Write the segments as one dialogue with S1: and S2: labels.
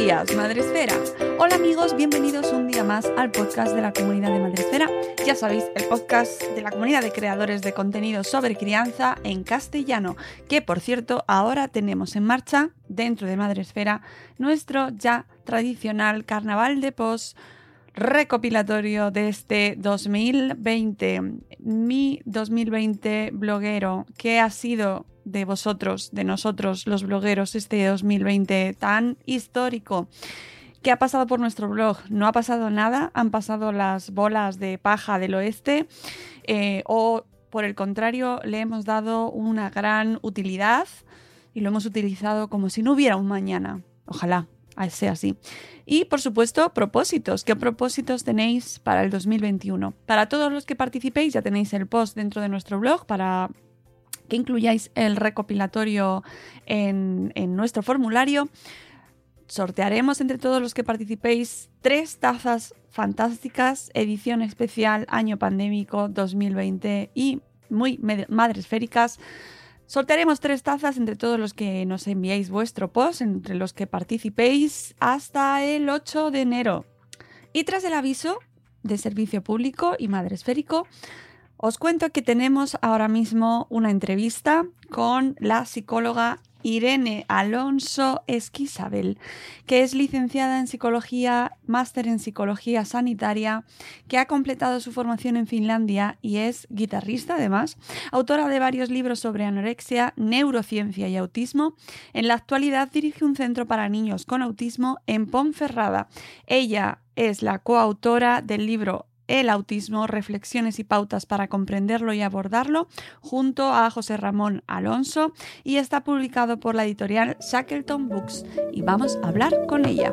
S1: Días, Madre Esfera. Hola amigos, bienvenidos un día más al podcast de la comunidad de Madresfera. Ya sabéis, el podcast de la comunidad de creadores de contenido sobre crianza en castellano, que por cierto ahora tenemos en marcha dentro de Madresfera nuestro ya tradicional carnaval de post recopilatorio de este 2020, mi 2020 bloguero, que ha sido de vosotros, de nosotros los blogueros, este 2020 tan histórico. ¿Qué ha pasado por nuestro blog? No ha pasado nada, han pasado las bolas de paja del oeste eh, o por el contrario le hemos dado una gran utilidad y lo hemos utilizado como si no hubiera un mañana. Ojalá sea así. Y por supuesto, propósitos. ¿Qué propósitos tenéis para el 2021? Para todos los que participéis ya tenéis el post dentro de nuestro blog para que incluyáis el recopilatorio en, nuestro formulario sortearemos entre todos los que participéis tres tazas fantásticas, edición especial año pandémico 2020 y muy madresféricas. Sortearemos tres tazas entre todos los que nos enviéis vuestro post, entre los que participéis hasta el 8 de enero. Y tras el aviso de servicio público y madresférico, os cuento que tenemos ahora mismo una entrevista con la psicóloga Irene Alonso Esquisabel, que es licenciada en psicología, máster en psicología sanitaria, que ha completado su formación en Finlandia y es guitarrista además, autora de varios libros sobre anorexia, neurociencia y autismo. En la actualidad dirige un centro para niños con autismo en Ponferrada. Ella es la coautora del libro el autismo, reflexiones y pautas para comprenderlo y abordarlo, junto a José Ramón Alonso, y está publicado por la editorial Shackleton Books. Y vamos a hablar con ella.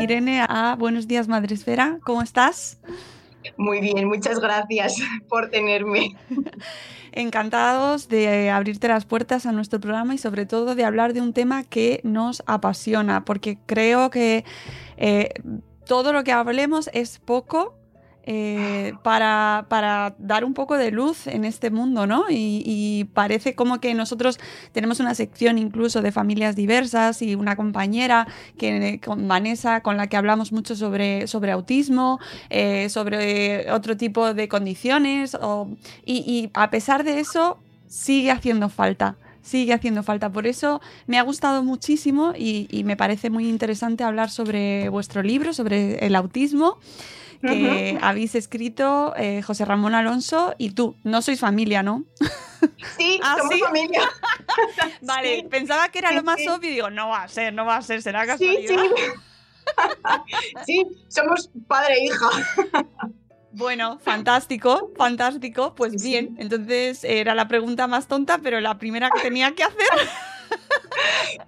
S1: Irene a Buenos Días Madresfera. ¿Cómo estás?
S2: Muy bien, muchas gracias por tenerme.
S1: Encantados de abrirte las puertas a nuestro programa y sobre todo de hablar de un tema que nos apasiona, porque creo que eh, todo lo que hablemos es poco eh, para, para, dar un poco de luz en este mundo, ¿no? Y, parece como que nosotros tenemos una sección incluso de familias diversas y una compañera que, con Vanessa con la que hablamos mucho sobre, sobre autismo, eh, sobre otro tipo de condiciones, y, a pesar de eso sigue haciendo falta sigue haciendo falta. Por eso me ha gustado muchísimo y, y, me parece muy interesante hablar sobre vuestro libro, sobre el autismo que habéis escrito eh, José Ramón Alonso y tú. No sois familia, ¿no?
S2: Sí, ¿Ah, somos familia.
S1: vale, pensaba que era lo más obvio y digo, no va a ser, no va a ser, será casualidad. Sí,
S2: sí. sí, somos padre e hija.
S1: Bueno, fantástico, fantástico. Pues bien, entonces era la pregunta más tonta, pero la primera que tenía que hacer.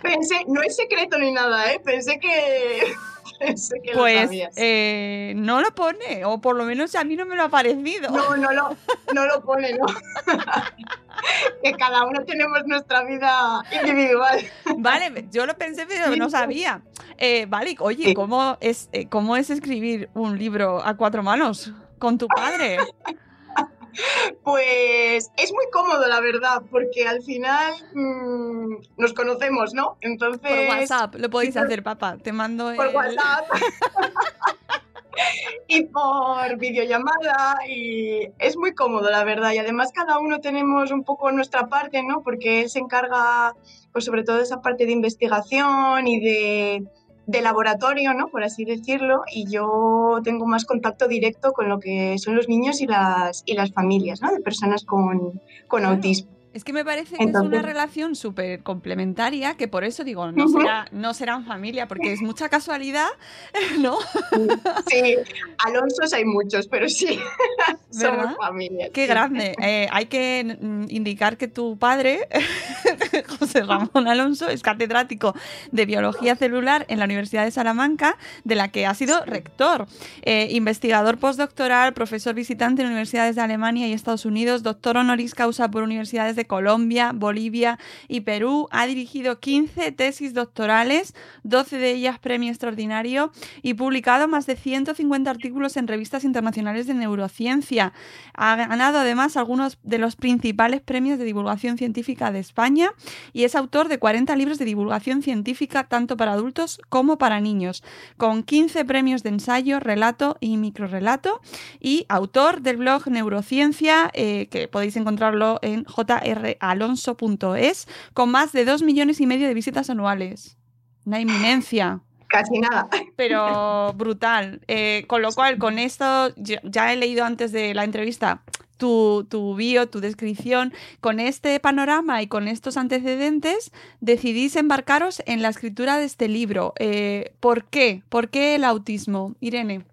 S2: Pensé, no es secreto ni nada, ¿eh? Pensé que que
S1: Pues eh, no lo pone, o por lo menos a mí no me lo ha parecido.
S2: No, no lo, no lo pone, no. que cada uno tenemos nuestra vida individual.
S1: Vale, yo lo pensé, pero no sabía. Eh, vale, oye. ¿cómo es, eh, ¿cómo es escribir un libro a cuatro manos con tu padre?
S2: Pues es muy cómodo, la verdad, porque al final mm, nos conocemos, ¿no? Entonces.
S1: Por WhatsApp, lo podéis hacer, papá. Te mando
S2: Por
S1: el-
S2: WhatsApp. y por videollamada y es muy cómodo la verdad y además cada uno tenemos un poco nuestra parte no porque él se encarga pues sobre todo de esa parte de investigación y de, de laboratorio no por así decirlo y yo tengo más contacto directo con lo que son los niños y las y las familias no de personas con, con autismo
S1: Es que me parece que es una relación súper complementaria, que por eso digo, no, será, no serán familia, porque es mucha casualidad, ¿no?
S2: sí Alonsos hay muchos pero sí
S1: ¿Verdad?
S2: somos familia
S1: Qué
S2: sí.
S1: grande. Eh, hay que mm, indicar que tu padre, José Ramón Alonso, es catedrático de biología celular en la Universidad de Salamanca, de la que ha sido rector, Eh, investigador postdoctoral, profesor visitante en universidades de Alemania y Estados Unidos, doctor honoris causa por universidades de Colombia, Bolivia y Perú. Ha dirigido 15 tesis doctorales, 12 de ellas premio extraordinario y publicado más de 150 artículos en revistas internacionales de neurociencia. Ha ganado además algunos de los principales premios de divulgación científica de España y es autor de 40 libros de divulgación científica tanto para adultos como para niños, con 15 premios de ensayo, relato y microrelato y autor del blog Neurociencia, eh, que podéis encontrarlo en jralonso.es, con más de 2 millones y medio de visitas anuales. Una eminencia
S2: casi nada
S1: pero brutal. Eh, con lo cual, con esto, ya, ya he leído antes de la entrevista tu, tu bio, tu descripción. Con este panorama y con estos antecedentes, decidís embarcaros en la escritura de este libro. Eh, ¿Por qué? ¿Por qué el autismo? Irene.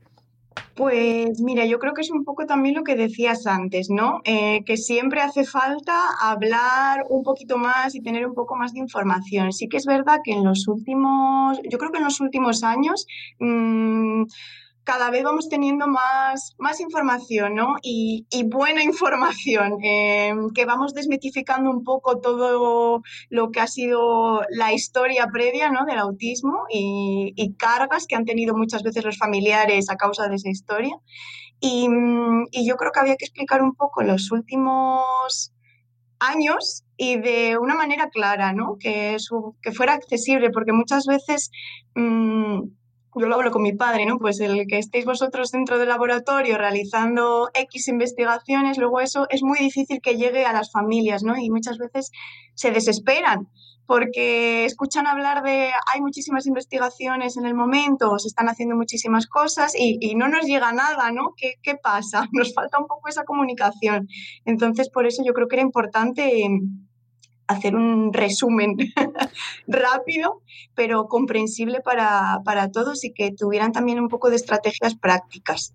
S2: Pues mira, yo creo que es un poco también lo que decías antes, ¿no? Eh, que siempre hace falta hablar un poquito más y tener un poco más de información. Sí que es verdad que en los últimos, yo creo que en los últimos años, mm, cada vez vamos teniendo más, más información, ¿no? Y, y buena información, eh, que vamos desmitificando un poco todo lo que ha sido la historia previa, ¿no? Del autismo y, y cargas que han tenido muchas veces los familiares a causa de esa historia. Y, mm, y yo creo que había que explicar un poco los últimos años y de una manera clara, ¿no? Que, su- que fuera accesible, porque muchas veces... mm, yo lo hablo con mi padre, ¿no? Pues el que estéis vosotros dentro del laboratorio realizando X investigaciones, luego eso es muy difícil que llegue a las familias, ¿no? Y muchas veces se desesperan porque escuchan hablar de hay muchísimas investigaciones en el momento, se están haciendo muchísimas cosas y, y no nos llega nada, ¿no? ¿Qué, ¿Qué pasa? Nos falta un poco esa comunicación. Entonces, por eso yo creo que era importante em, hacer un resumen rápido, pero comprensible para, para todos y que tuvieran también un poco de estrategias prácticas.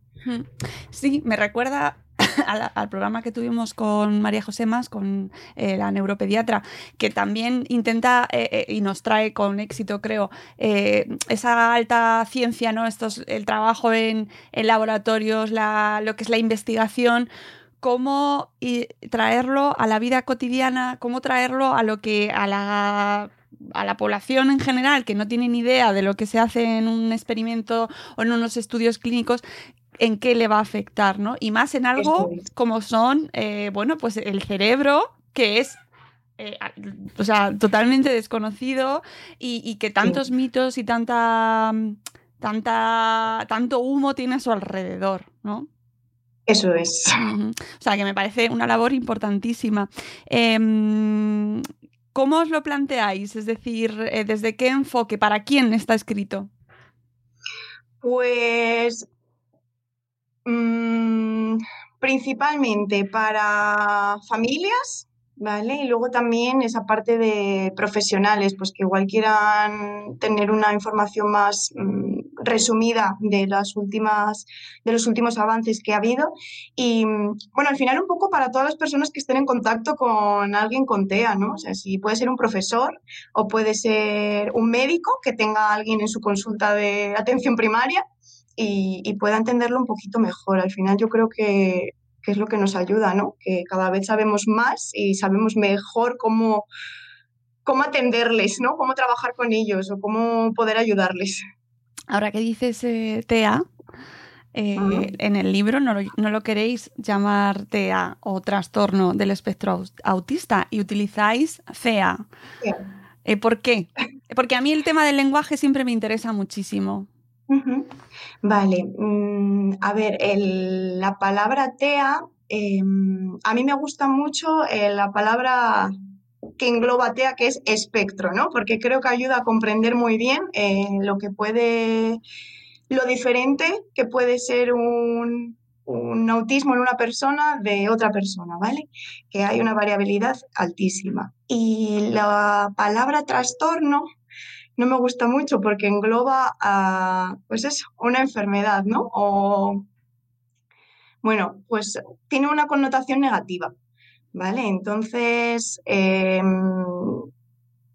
S1: Sí, me recuerda al, programa que tuvimos con María José Más, con eh, la neuropediatra, que también intenta eh, eh, y nos trae con éxito, creo, esa alta ciencia, ¿no? Estos, el trabajo en, en laboratorios, la, lo que es la investigación cómo y traerlo a la vida cotidiana, cómo traerlo a lo que a la a la población en general que no tiene ni idea de lo que se hace en un experimento o en unos estudios clínicos, en qué le va a afectar, ¿no? Y más en algo como son, eh, bueno, pues el cerebro, que es eh, o sea, totalmente desconocido y, y que tantos mitos y tanta, tanta, tanto humo tiene a su alrededor, ¿no?
S2: Eso es.
S1: O sea, que me parece una labor importantísima. Em, ¿Cómo os lo planteáis? Es decir, eh, ¿desde qué enfoque? ¿Para quién está escrito?
S2: Pues mm, principalmente para familias, ¿vale? Y luego también esa parte de profesionales, pues que igual quieran tener una información más mm, resumida de las últimas de los últimos avances que ha habido y bueno al final un poco para todas las personas que estén en contacto con alguien con TEA no o sea si puede ser un profesor o puede ser un médico que tenga a alguien en su consulta de atención primaria y, y pueda entenderlo un poquito mejor al final yo creo que, que es lo que nos ayuda no que cada vez sabemos más y sabemos mejor cómo cómo atenderles, ¿no? Cómo trabajar con ellos o cómo poder ayudarles.
S1: Ahora que dices eh, TEA, eh, en el libro no lo, no lo, queréis llamar TEA o trastorno del espectro autista y utilizáis CEA. Eh, ¿Por qué? Porque a mí el tema del lenguaje siempre me interesa muchísimo.
S2: Uh -huh. Vale, mm, a ver, el, la palabra TEA, eh, a mí me gusta mucho eh, la palabra que engloba TEA, que es espectro, ¿no? Porque creo que ayuda a comprender muy bien eh, lo que puede, lo diferente que puede ser un, autismo en una persona de otra persona, ¿vale? Que hay una variabilidad altísima. Y la palabra trastorno no me gusta mucho porque engloba a, pues eso, una enfermedad, ¿no? O, bueno, pues tiene una connotación negativa. ¿Vale? Entonces, eh,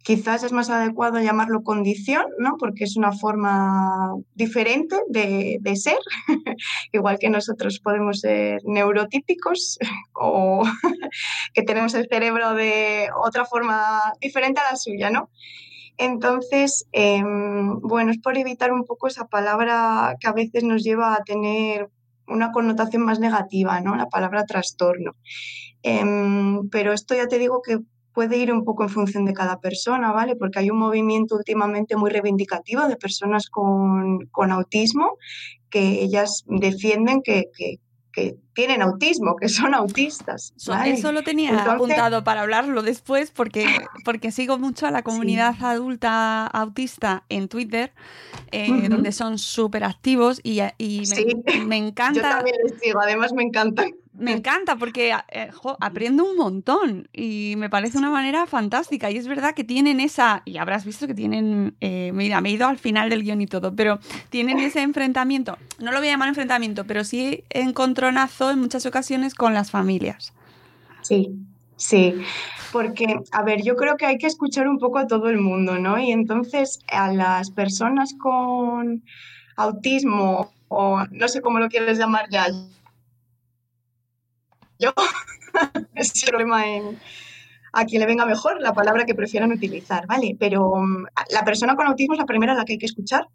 S2: quizás es más adecuado llamarlo condición, ¿no? Porque es una forma diferente de, ser, igual que nosotros podemos ser neurotípicos o que tenemos el cerebro de otra forma diferente a la suya, ¿no? Entonces, eh, bueno, es por evitar un poco esa palabra que a veces nos lleva a tener una connotación más negativa, ¿no? La palabra trastorno. Eh, pero esto ya te digo que puede ir un poco en función de cada persona, ¿vale? Porque hay un movimiento últimamente muy reivindicativo de personas con, con autismo que ellas defienden que, que, que, tienen autismo, que son autistas. ¿vale?
S1: Eso lo tenía Entonces, apuntado para hablarlo después porque, porque sigo mucho a la comunidad sí. adulta autista en Twitter, eh, uh -huh. donde son súper activos y, y me,
S2: sí.
S1: me, encanta. Yo
S2: también les digo, además me encanta.
S1: Me encanta porque eh, jo, aprendo un montón y me parece una manera fantástica. Y es verdad que tienen esa, y habrás visto que tienen, eh, mira, me he ido al final del guion y todo, pero tienen ese enfrentamiento, no lo voy a llamar enfrentamiento, pero sí encontronazo en muchas ocasiones con las familias.
S2: Sí, sí, porque, a ver, yo creo que hay que escuchar un poco a todo el mundo, ¿no? Y entonces a las personas con autismo o no sé cómo lo quieres llamar ya, yo, es problema en a quien le venga mejor la palabra que prefieran utilizar, ¿vale? Pero um, la persona con autismo es la primera a la que hay que escuchar,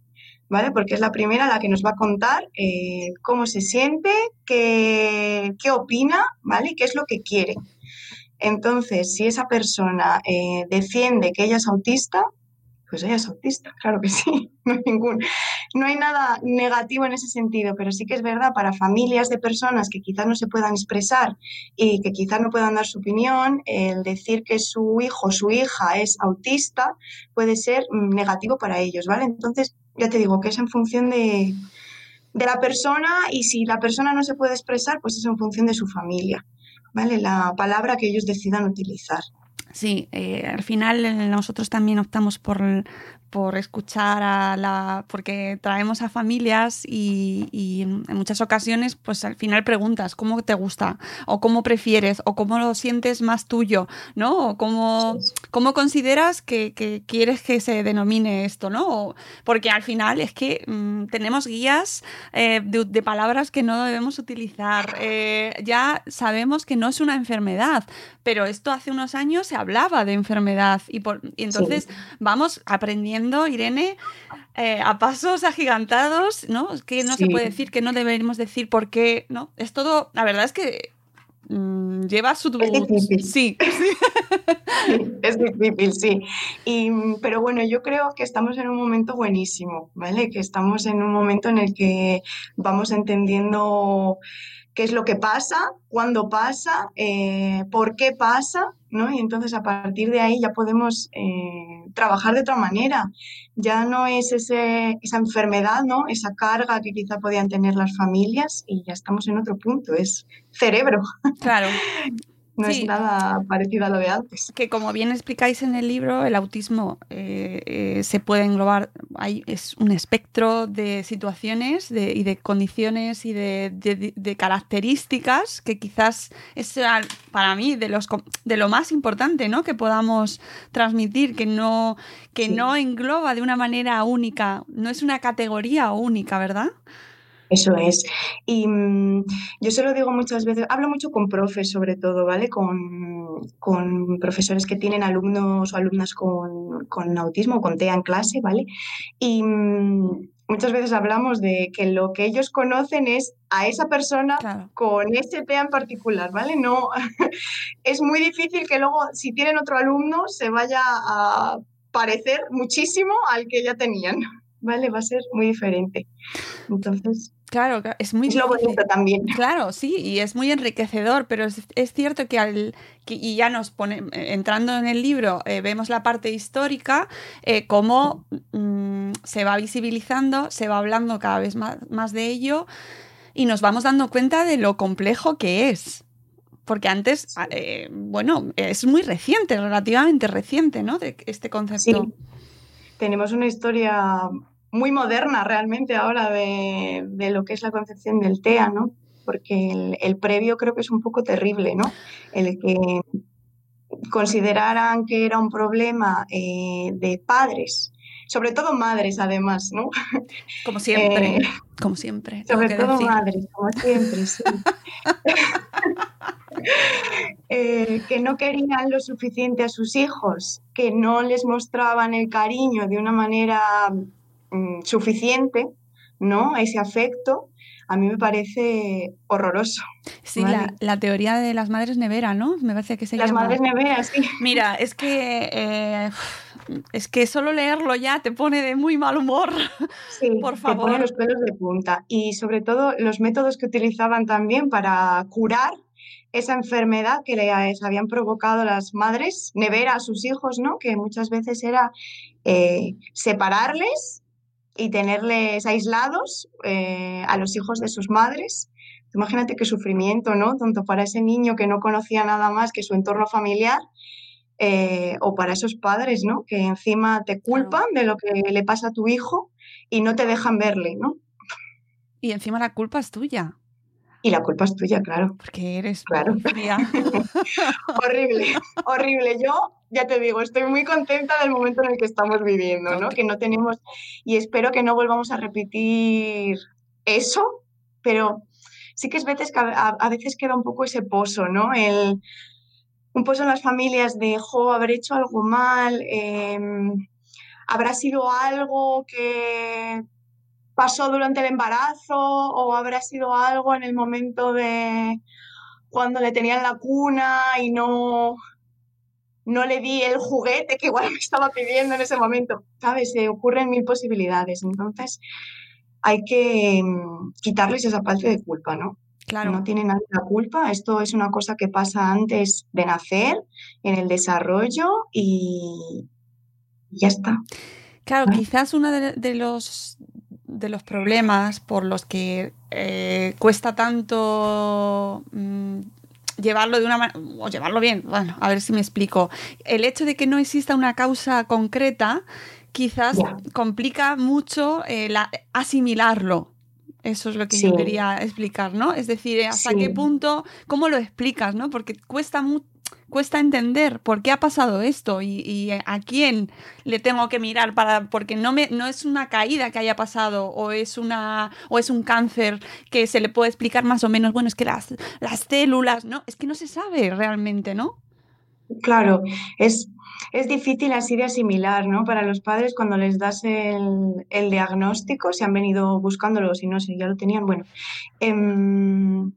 S2: ¿vale? Porque es la primera a la que nos va a contar eh, cómo se siente, qué, qué, opina, ¿vale? Y qué es lo que quiere. Entonces, si esa persona eh, defiende que ella es autista, pues ella es autista, claro que sí, no hay, ningún, no hay nada negativo en ese sentido, pero sí que es verdad para familias de personas que quizás no se puedan expresar y que quizás no puedan dar su opinión, el decir que su hijo o su hija es autista puede ser negativo para ellos, ¿vale? Entonces, ya te digo que es en función de, de la persona y si la persona no se puede expresar, pues es en función de su familia, ¿vale? La palabra que ellos decidan utilizar.
S1: Sí, eh, al final nosotros también optamos por, por escuchar a la. porque traemos a familias y, en muchas ocasiones, pues al final preguntas cómo te gusta, o cómo prefieres, o cómo lo sientes más tuyo, ¿no? O cómo. Cómo consideras que, que, quieres que se denomine esto, ¿no? Porque al final es que mmm, tenemos guías eh, de, de, palabras que no debemos utilizar. Eh, ya sabemos que no es una enfermedad, pero esto hace unos años se hablaba de enfermedad y, por, y entonces sí. vamos aprendiendo Irene, eh, a pasos agigantados, ¿no? Que no sí. se puede decir, que no deberíamos decir por qué, ¿no? Es todo, la verdad es que mmm, lleva su...
S2: Es difícil.
S1: Sí.
S2: sí. es difícil, sí. Y, pero bueno, yo creo que estamos en un momento buenísimo, ¿vale? Que estamos en un momento en el que vamos entendiendo qué es lo que pasa, cuándo pasa, eh, por qué pasa, ¿no? Y entonces a partir de ahí ya podemos eh, trabajar de otra manera. Ya no es ese, esa enfermedad, ¿no? Esa carga que quizá podían tener las familias y ya estamos en otro punto, es cerebro.
S1: Claro.
S2: no
S1: Sí.
S2: es nada parecido a lo de antes.
S1: Que como bien explicáis en el libro, el autismo eh, eh, se puede englobar, hay, es un espectro de situaciones de- y de condiciones y de, de- de características que quizás es para mí de, los, de lo más importante ¿no? que podamos transmitir, que, no, que
S2: Sí.
S1: no engloba de una manera única, no es una categoría única, ¿verdad?
S2: Eso es. Y mm, yo se lo digo muchas veces, hablo mucho con profes sobre todo, ¿vale? Con, con profesores que tienen alumnos o alumnas con, con autismo, con TEA en clase, ¿vale? Y mm, muchas veces hablamos de que lo que ellos conocen es a esa persona
S1: Claro.
S2: con ese TEA en particular, ¿vale? No, es muy difícil que luego, si tienen otro alumno, se vaya a parecer muchísimo al que ya tenían, ¿vale? Va a ser muy diferente. Entonces,
S1: Claro, es muy
S2: es lo bonito también.
S1: Claro, sí, y es muy enriquecedor, pero es, es cierto que al que- y ya nos pone eh, entrando en el libro eh, vemos la parte histórica eh, cómo mm, se va visibilizando, se va hablando cada vez más, más de ello y nos vamos dando cuenta de lo complejo que es. Porque antes, eh, bueno, es muy reciente, relativamente reciente, ¿no? De este concepto.
S2: Sí. Tenemos una historia muy moderna realmente ahora de, de lo que es la concepción del TEA, ¿no? Porque el, el previo creo que es un poco terrible, ¿no? El que consideraran que era un problema eh, de padres, sobre todo madres además, ¿no?
S1: Como siempre,
S2: Eh,
S1: como siempre.
S2: Sobre todo
S1: decir.
S2: madres, como siempre, sí. Eh, que no querían lo suficiente a sus hijos, que no les mostraban el cariño de una manera mm, suficiente, ¿no? Ese afecto, a mí me parece horroroso.
S1: Sí,
S2: Vale.
S1: la, la teoría de las madres nevera, ¿no? Me parece que se
S2: Las
S1: llama.
S2: madres neveras, sí.
S1: Mira, es que eh, es que solo leerlo ya te pone de muy mal humor.
S2: Sí,
S1: Por
S2: te pone
S1: favor.
S2: los pelos de punta. Y sobre todo los métodos que utilizaban también para curar esa enfermedad que les habían provocado las madres, nevera a sus hijos, ¿no? Que muchas veces era eh, separarles y tenerles aislados eh, a los hijos de sus madres. Imagínate qué sufrimiento, ¿no? Tanto para ese niño que no conocía nada más que su entorno familiar, eh, o para esos padres, ¿no? Que encima te culpan de lo que le pasa a tu hijo y no te dejan verle, ¿no?
S1: Y encima la culpa es tuya,
S2: Y la culpa es tuya, claro.
S1: porque eres
S2: Claro. horrible, horrible. Yo ya te digo, estoy muy contenta del momento en el que estamos viviendo, ¿no? Que no tenemos, y espero que no volvamos a repetir eso, pero sí que es veces que a, a veces queda un poco ese pozo, ¿no? El, un pozo en las familias de, jo, haber hecho algo mal, em, habrá sido algo que pasó durante el embarazo o habrá sido algo en el momento de cuando le tenían la cuna y no, no le di el juguete que igual me estaba pidiendo en ese momento. ¿Sabes? Se ocurren mil posibilidades. Entonces hay que mm, quitarles esa parte de culpa, ¿no?
S1: Claro.
S2: No tiene nadie la culpa. Esto es una cosa que pasa antes de nacer, en el desarrollo y ya está.
S1: Claro, quizás uno de, de los de los problemas por los que eh, cuesta tanto mm, llevarlo de una manera o llevarlo bien, bueno, a ver si me explico. El hecho de que no exista una causa concreta quizás complica mucho eh, la- asimilarlo. Eso es lo que yo quería explicar, ¿no? Es decir, eh, hasta
S2: Sí.
S1: qué punto, cómo lo explicas, ¿no? Porque cuesta mucho cuesta entender por qué ha pasado esto y, a quién le tengo que mirar para porque no me no es una caída que haya pasado o es una o es un cáncer que se le puede explicar más o menos bueno es que las las células no es que no se sabe realmente no
S2: Claro, es, es difícil así de asimilar, ¿no? Para los padres cuando les das el, el diagnóstico, si han venido buscándolo, si no, si ya lo tenían, bueno. em,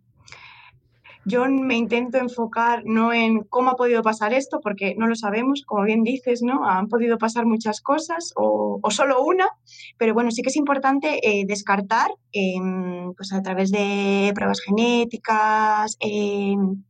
S2: yo me intento enfocar no en cómo ha podido pasar esto, porque no lo sabemos, como bien dices, ¿no? Han podido pasar muchas cosas o, solo una, pero bueno, sí que es importante eh, descartar, em, pues a través de pruebas genéticas, em,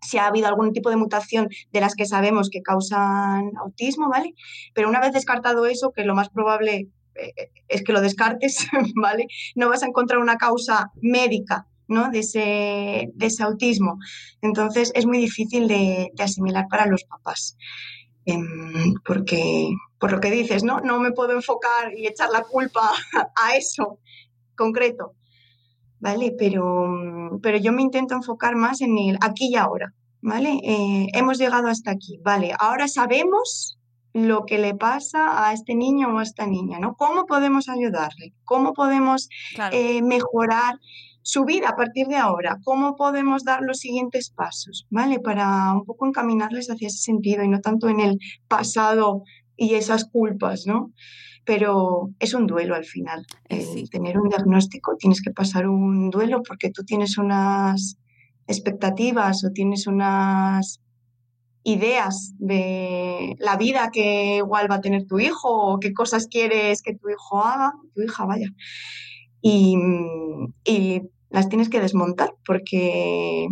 S2: si ha habido algún tipo de mutación de las que sabemos que causan autismo, ¿vale? Pero una vez descartado eso, que lo más probable eh, es que lo descartes, ¿vale? No vas a encontrar una causa médica ¿no? de, ese, de ese autismo. Entonces es muy difícil de, de asimilar para los papás. Em, porque, por lo que dices, ¿no? No me puedo enfocar y echar la culpa a eso concreto. ¿Vale? Pero, pero yo me intento enfocar más en el aquí y ahora. ¿Vale? Eh, hemos llegado hasta aquí. Vale, ahora sabemos lo que le pasa a este niño o a esta niña, ¿no? ¿Cómo podemos ayudarle? ¿Cómo podemos eh, mejorar su vida a partir de ahora? ¿Cómo podemos dar los siguientes pasos? ¿Vale? Para un poco encaminarles hacia ese sentido y no tanto en el pasado y esas culpas, ¿no? Pero es un duelo al final. tener un diagnóstico, tienes que pasar un duelo porque tú tienes unas expectativas o tienes unas ideas de la vida que igual va a tener tu hijo o qué cosas quieres que tu hijo haga, tu hija vaya. Y, y las tienes que desmontar porque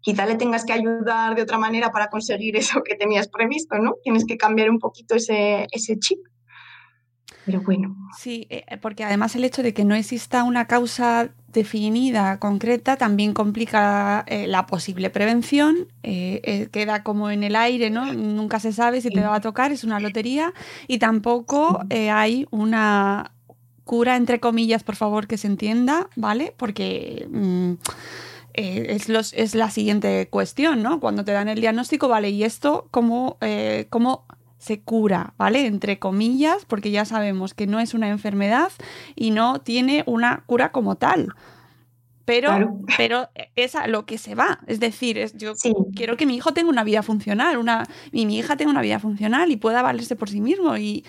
S2: quizá le tengas que ayudar de otra manera para conseguir eso que tenías previsto, ¿no? Tienes que cambiar un poquito ese, ese chip. Pero bueno.
S1: Sí, eh, porque además el hecho de que no exista una causa definida, concreta, también complica eh, la posible prevención. Eh, queda como en el aire, ¿no? Nunca se sabe si te va a tocar, es una lotería. Y tampoco hay una cura, entre comillas, por favor, que se entienda, ¿vale? Porque. Mm, es, los, es, la siguiente cuestión, ¿no? Cuando te dan el diagnóstico, vale, ¿y esto cómo, cómo se cura, ¿vale? Entre comillas, porque ya sabemos que no es una enfermedad y no tiene una cura como tal. Pero, pero es a lo que se va. Es decir, es, yo quiero que mi hijo tenga una vida funcional, una, y mi hija tenga una vida funcional y pueda valerse por sí mismo. Y,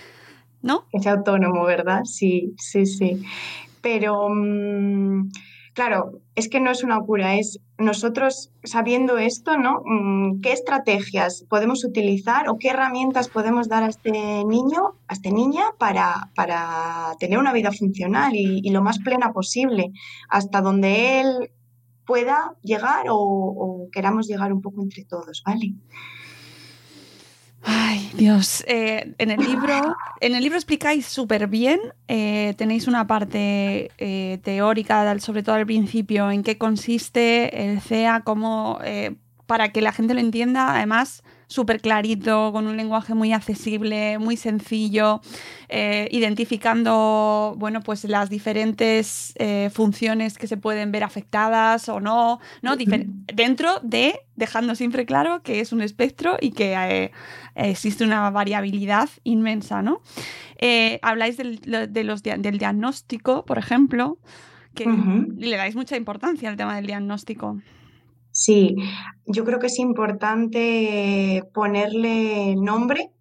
S1: ¿No?
S2: Sea autónomo, ¿verdad? Sí, sí, sí. Pero. Mm, Claro, es que no es una cura, es nosotros sabiendo esto, ¿no? Mm, ¿Qué estrategias podemos utilizar o qué herramientas podemos dar a este niño, a esta niña, para, para tener una vida funcional y, lo más plena posible, hasta donde él pueda llegar o queramos llegar un poco entre todos, ¿vale?
S1: Ay, Dios. Eh, en el libro, en el libro explicáis súper bien. Eh, tenéis una parte eh, teórica, sobre todo al principio, en qué consiste el CEA, cómo para que la gente lo entienda. Además, súper clarito, con un lenguaje muy accesible, muy sencillo, identificando bueno, pues las diferentes funciones que se pueden ver afectadas o no, ¿no? dentro de, dejando siempre claro que es un espectro y que existe una variabilidad inmensa. ¿no? habláis del, de los, del diagnóstico, por ejemplo, que le dais mucha importancia al tema del diagnóstico.
S2: Sí, yo creo que es importante ponerle nombre,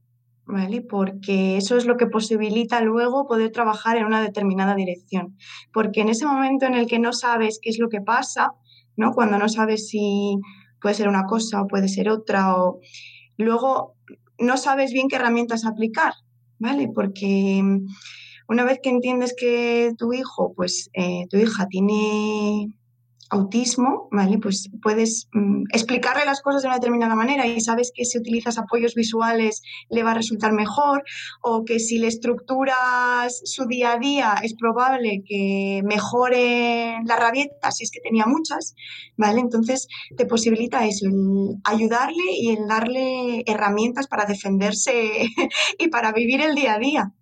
S2: ¿vale? Porque eso es lo que posibilita luego poder trabajar en una determinada dirección. Porque en ese momento en el que no sabes qué es lo que pasa, ¿no? Cuando no sabes si puede ser una cosa o puede ser otra, o luego no sabes bien qué herramientas aplicar, ¿vale? Porque una vez que entiendes que tu hijo, pues eh, tu hija tiene autismo, ¿vale? Pues puedes mm, explicarle las cosas de una determinada manera y sabes que si utilizas apoyos visuales le va a resultar mejor o que si le estructuras su día a día es probable que mejore la rabieta, si es que tenía muchas, ¿vale? Entonces te posibilita eso, ayudarle y el darle herramientas para defenderse y para vivir el día a día.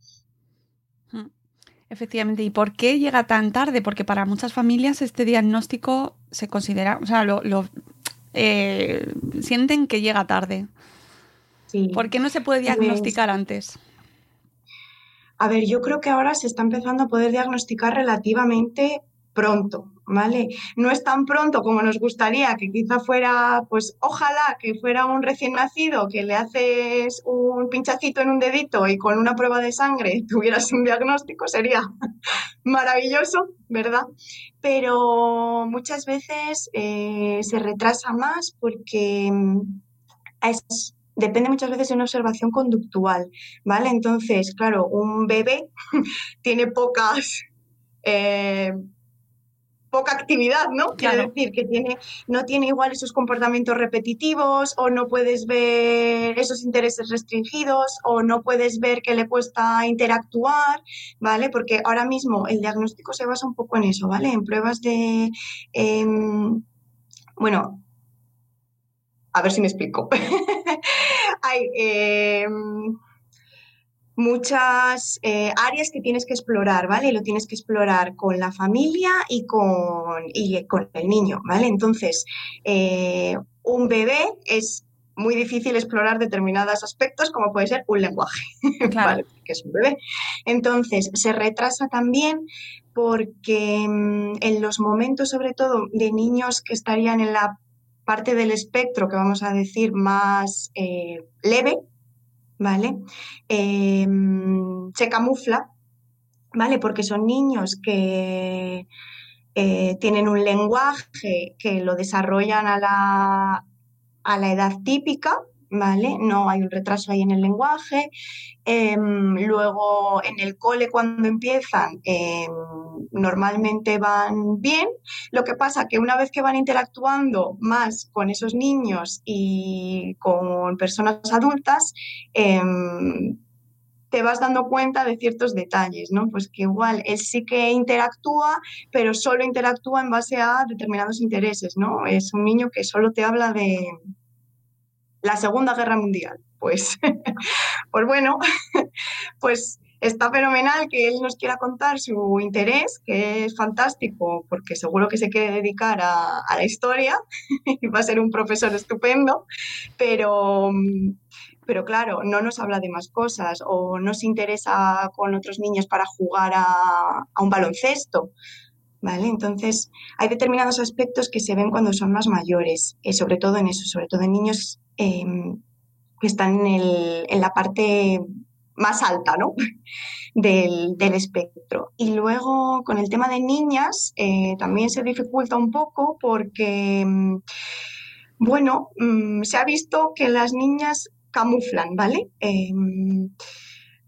S1: Efectivamente. ¿Y por qué llega tan tarde? Porque para muchas familias este diagnóstico se considera, o sea, lo, eh, sienten que llega tarde. ¿Por qué no se puede pues diagnosticar antes?
S2: A ver, yo creo que ahora se está empezando a poder diagnosticar relativamente pronto, ¿vale? No es tan pronto como nos gustaría, que quizá fuera, pues ojalá que fuera un recién nacido, que le haces un pinchacito en un dedito y con una prueba de sangre tuvieras un diagnóstico, sería maravilloso, ¿verdad? Pero muchas veces eh, se retrasa más porque mm, depende muchas veces de una observación conductual, ¿vale? Entonces, claro, un bebé tiene pocas... Eh, poca actividad, ¿no? Quiero decir que tiene, no tiene igual esos comportamientos repetitivos o no puedes ver esos intereses restringidos o no puedes ver que le cuesta interactuar, ¿vale? Porque ahora mismo el diagnóstico se basa un poco en eso, ¿vale? En pruebas de, em, bueno, a ver si me explico. Hay em, muchas eh, áreas que tienes que explorar, ¿vale? Y lo tienes que explorar con la familia y con, con el niño, ¿vale? Entonces, eh, un bebé es muy difícil explorar determinados aspectos, como puede ser un lenguaje, ¿vale? Que es un bebé. Entonces, se retrasa también porque mm, en los momentos, sobre todo, de niños que estarían en la parte del espectro que vamos a decir más eh, leve, ¿vale? Em, se camufla, ¿vale? Porque son niños que eh, tienen un lenguaje que lo desarrollan a la, a la edad típica, ¿vale? No hay un retraso ahí en el lenguaje. Em, luego en el cole cuando empiezan em, normalmente van bien. Lo que pasa que una vez que van interactuando más con esos niños y con personas adultas, em, te vas dando cuenta de ciertos detalles, ¿no? Pues que igual él sí que interactúa, pero solo interactúa en base a determinados intereses, ¿no? Es un niño que solo te habla de, la Segunda Guerra Mundial. Pues, pues bueno, pues está fenomenal que él nos quiera contar su interés, que es fantástico, porque seguro que se quiere dedicar a, la historia y va a ser un profesor estupendo, pero, pero claro, no nos habla de más cosas o no se interesa con otros niños para jugar a, a un baloncesto. ¿Vale? Entonces, hay determinados aspectos que se ven cuando son más mayores, eh, sobre todo en eso, sobre todo en niños em, que están en, la parte más alta, ¿no? del, espectro. Y luego, con el tema de niñas, eh, también se dificulta un poco porque, em, bueno, mm, se ha visto que las niñas camuflan, ¿vale?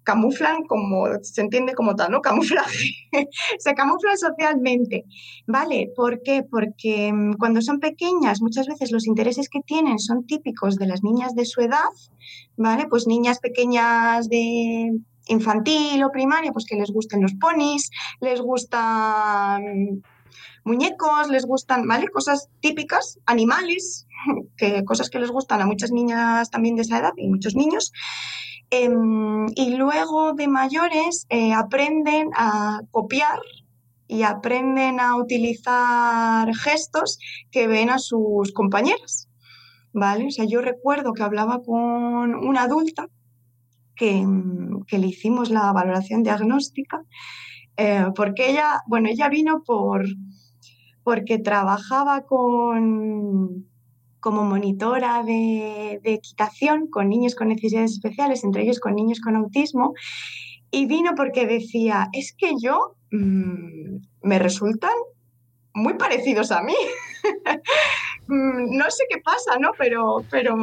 S2: Camuflan como, se entiende como tal, ¿no? Camuflaje. se camuflan socialmente, ¿vale? ¿Por qué? Porque mm, cuando son pequeñas, muchas veces los intereses que tienen son típicos de las niñas de su edad, ¿vale? Pues niñas pequeñas de infantil o primaria, pues que les gusten los ponis, les gustan muñecos, les gustan, ¿vale? Cosas típicas, animales, que, cosas que les gustan a muchas niñas también de esa edad y muchos niños. Em, y luego de mayores eh, aprenden a copiar y aprenden a utilizar gestos que ven a sus compañeras. ¿Vale? O sea, yo recuerdo que hablaba con una adulta que, que le hicimos la valoración diagnóstica, eh, porque ella, bueno, ella vino por, porque trabajaba con, como monitora de, equitación con niños con necesidades especiales, entre ellos con niños con autismo, y vino porque decía, es que yo mm, me resultan muy parecidos a mí. Mm, no sé qué pasa, ¿no? Pero, pero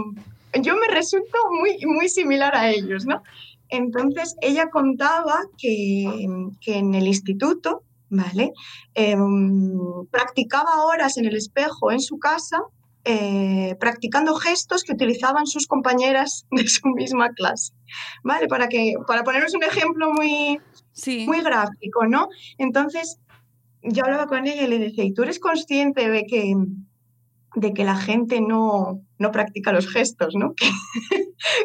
S2: yo me resulto muy, muy similar a ellos, ¿no? Entonces ella contaba que, en el instituto, ¿vale? Em, practicaba horas en el espejo en su casa eh, practicando gestos que utilizaban sus compañeras de su misma clase. ¿Vale? Para, que, para ponernos un ejemplo muy, muy gráfico, ¿no? Entonces, yo hablaba con ella y le decía, ¿y tú eres consciente de que, de que la gente no, no practica los gestos, ¿no? Que,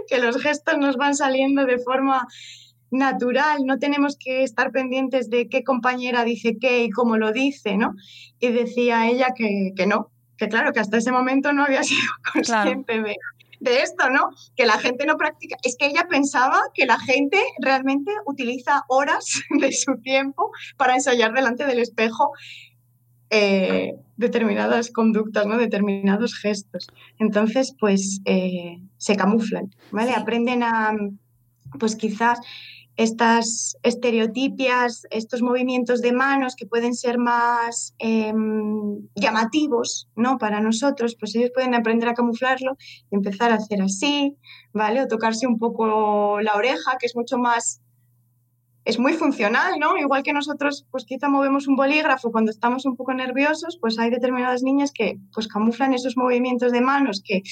S2: que los gestos nos van saliendo de forma natural, no tenemos que estar pendientes de qué compañera dice qué y cómo lo dice, ¿no? Y decía ella que, que no, que claro, que hasta ese momento no había sido consciente de, esto, ¿no? Que la gente no practica. Es que ella pensaba que la gente realmente utiliza horas de su tiempo para ensayar delante del espejo eh, determinadas conductas, ¿no? Determinados gestos. Entonces, pues eh, se camuflan, ¿vale? Aprenden a, pues quizás estas estereotipias, estos movimientos de manos que pueden ser más em, llamativos ¿no? para nosotros, pues ellos pueden aprender a camuflarlo y empezar a hacer así, ¿vale? O tocarse un poco la oreja, que es mucho más es muy funcional, ¿no? Igual que nosotros, pues quizá movemos un bolígrafo cuando estamos un poco nerviosos, pues hay determinadas niñas que pues camuflan esos movimientos de manos que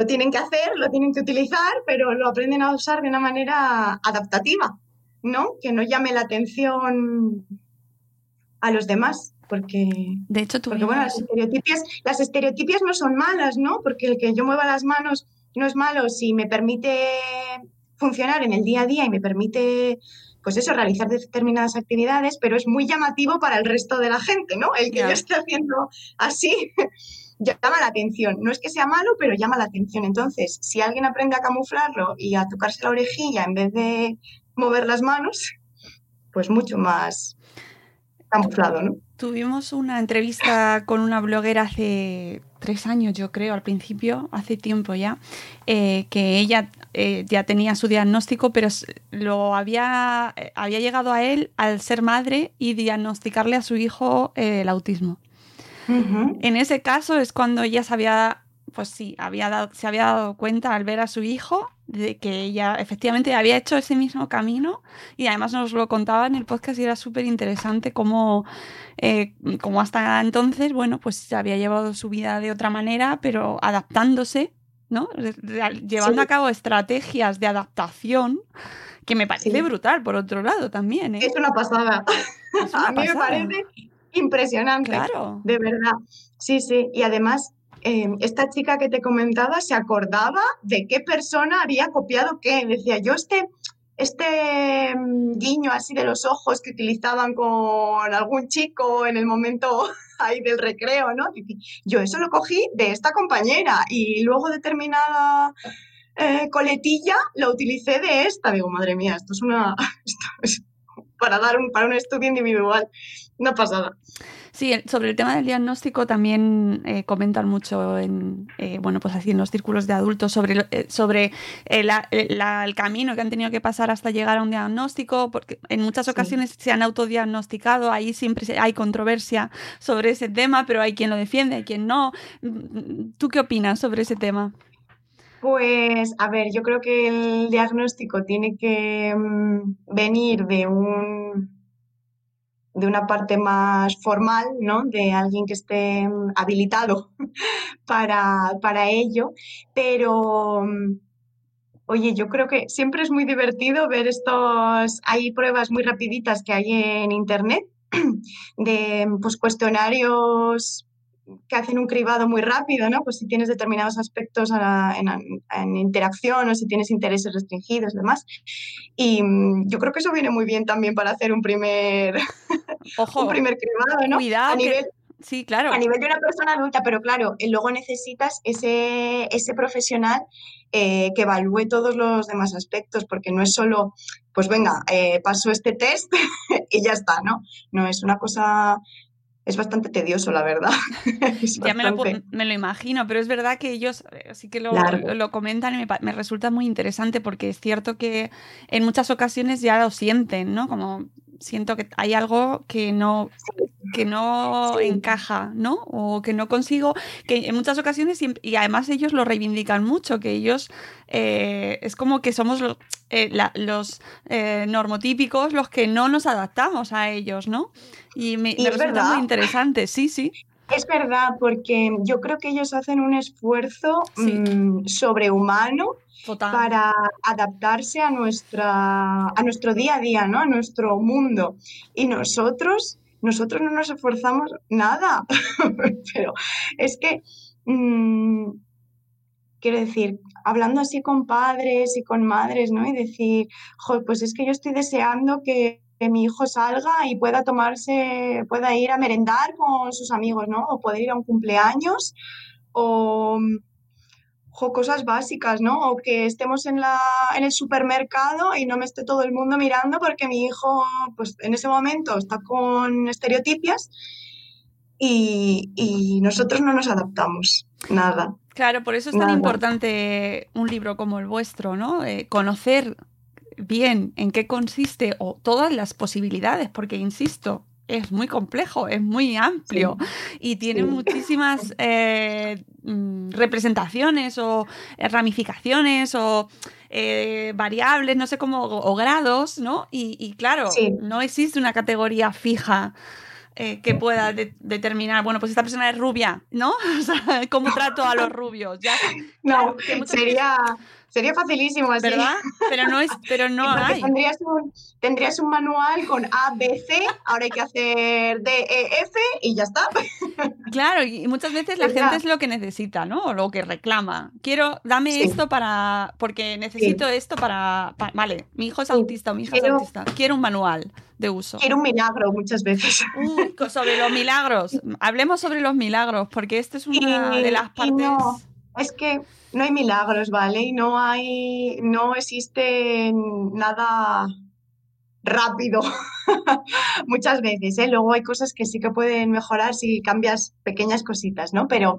S2: lo tienen que hacer, lo tienen que utilizar, pero lo aprenden a usar de una manera adaptativa, ¿no? Que no llame la atención a los demás. Porque,
S1: de hecho,
S2: porque bueno, las estereotipias, las estereotipias no son malas, ¿no? Porque el que yo mueva las manos no es malo si me permite funcionar en el día a día y me permite, pues eso, realizar determinadas actividades, pero es muy llamativo para el resto de la gente, ¿no? El que yo esté haciendo así llama la atención. No es que sea malo, pero llama la atención. Entonces, si alguien aprende a camuflarlo y a tocarse la orejilla en vez de mover las manos, pues mucho más camuflado, ¿no?
S1: Tuvimos una entrevista con una bloguera hace tres años, yo creo, al principio, hace tiempo ya, eh, que ella eh, ya tenía su diagnóstico, pero lo había, eh, había llegado a él al ser madre y diagnosticarle a su hijo el autismo. En ese caso es cuando ella se había, pues sí, había se había dado cuenta al ver a su hijo de que ella efectivamente había hecho ese mismo camino y además nos lo contaba en el podcast y era súper interesante cómo, eh, hasta entonces, bueno, pues se había llevado su vida de otra manera, pero adaptándose, ¿no? Llevando a cabo estrategias de adaptación que me parece brutal, por otro lado, también. ¿eh?
S2: Es una pasada. a mí me parece impresionante. Claro. De verdad. Sí, sí. Y además, em, esta chica que te comentaba se acordaba de qué persona había copiado qué. Decía, yo este, este mm, guiño así de los ojos que utilizaban con algún chico en el momento ahí del recreo, ¿no? Yo eso lo cogí de esta compañera y luego determinada eh, coletilla lo utilicé de esta. Digo, madre mía, esto es una... Esto es para dar un, para un estudio individual. Una pasada.
S1: Sí, sobre el tema del diagnóstico también eh, comentan mucho en, eh, bueno, pues así en los círculos de adultos sobre, eh, sobre el camino que han tenido que pasar hasta llegar a un diagnóstico, porque en muchas ocasiones se han autodiagnosticado, ahí siempre hay controversia sobre ese tema, pero hay quien lo defiende, hay quien no. ¿Tú qué opinas sobre ese tema?
S2: Pues, a ver, yo creo que el diagnóstico tiene que mm, venir de un de una parte más formal, ¿no? De alguien que esté mm, habilitado para, para ello. Pero, mm, oye, yo creo que siempre es muy divertido ver estos. Hay pruebas muy rapiditas que hay en internet de pues, cuestionarios que hacen un cribado muy rápido, ¿no? Pues si tienes determinados aspectos en, interacción o si tienes intereses restringidos y demás. Y mm, yo creo que eso viene muy bien también para hacer un primer, un primer cribado, ¿no?
S1: Cuidado. A nivel, Sí, claro.
S2: A nivel de una persona adulta, pero claro, eh, luego necesitas ese, ese profesional eh, que evalúe todos los demás aspectos, porque no es solo, pues venga, eh, paso este test y ya está, ¿no? No, es una cosa es bastante tedioso, la verdad.
S1: ya me, lo, imagino, pero es verdad que ellos eh, sí que lo, lo comentan y me, me, resulta muy interesante porque es cierto que en muchas ocasiones ya lo sienten, ¿no? Como siento que hay algo que no, que no encaja, ¿no? O que no consigo, que en muchas ocasiones, y, además ellos lo reivindican mucho, que ellos eh, es como que somos eh, los eh, normotípicos los que no nos adaptamos a ellos, ¿no? Y me, resulta muy interesante, sí, sí.
S2: Es verdad, porque yo creo que ellos hacen un esfuerzo mm, sobrehumano para adaptarse a, nuestra, a nuestro día a día, ¿no? a nuestro mundo. Y nosotros, nosotros no nos esforzamos nada. Pero es que, mm, quiero decir, hablando así con padres y con madres, ¿no? Y decir, pues es que yo estoy deseando que mi hijo salga y pueda tomarse, pueda ir a merendar con sus amigos, ¿no? O pueda ir a un cumpleaños o, cosas básicas, ¿no? O que estemos en, la, en el supermercado y no me esté todo el mundo mirando porque mi hijo, pues en ese momento está con estereotipias y, y nosotros no nos adaptamos, nada.
S1: Claro, por eso es tan importante un libro como el vuestro, ¿no? Eh, conocer bien en qué consiste o todas las posibilidades, porque insisto, es muy complejo, es muy amplio y tiene muchísimas eh, mm, representaciones o eh, ramificaciones o eh, variables, no sé cómo, o, grados, ¿no? Y, y claro, no existe una categoría fija. eh, que pueda de- determinar, bueno, pues esta persona es rubia, ¿no? O sea, ¿cómo trato a los rubios? Ya,
S2: No, sería, sería facilísimo así.
S1: ¿Verdad? Pero no es, pero no hay.
S2: Tendrías un, tendrías un manual con A, B, C, ahora hay que hacer D, E, F y ya está.
S1: Claro, y muchas veces la
S2: ¿Verdad?
S1: gente es lo que necesita, ¿no? O lo que reclama. Quiero, dame
S2: Sí.
S1: esto para, porque necesito esto para, pa- vale, mi hijo es autista o mi hija es autista. Quiero un manual de uso.
S2: Quiero un milagro muchas veces.
S1: Uy, sobre los milagros. Hablemos sobre los milagros, porque esta es una
S2: Y-
S1: de las partes.
S2: no, es que no hay milagros, ¿vale? Y no hay, no existe nada rápido muchas veces, ¿eh? Luego hay cosas que sí que pueden mejorar si cambias pequeñas cositas, ¿no? Pero,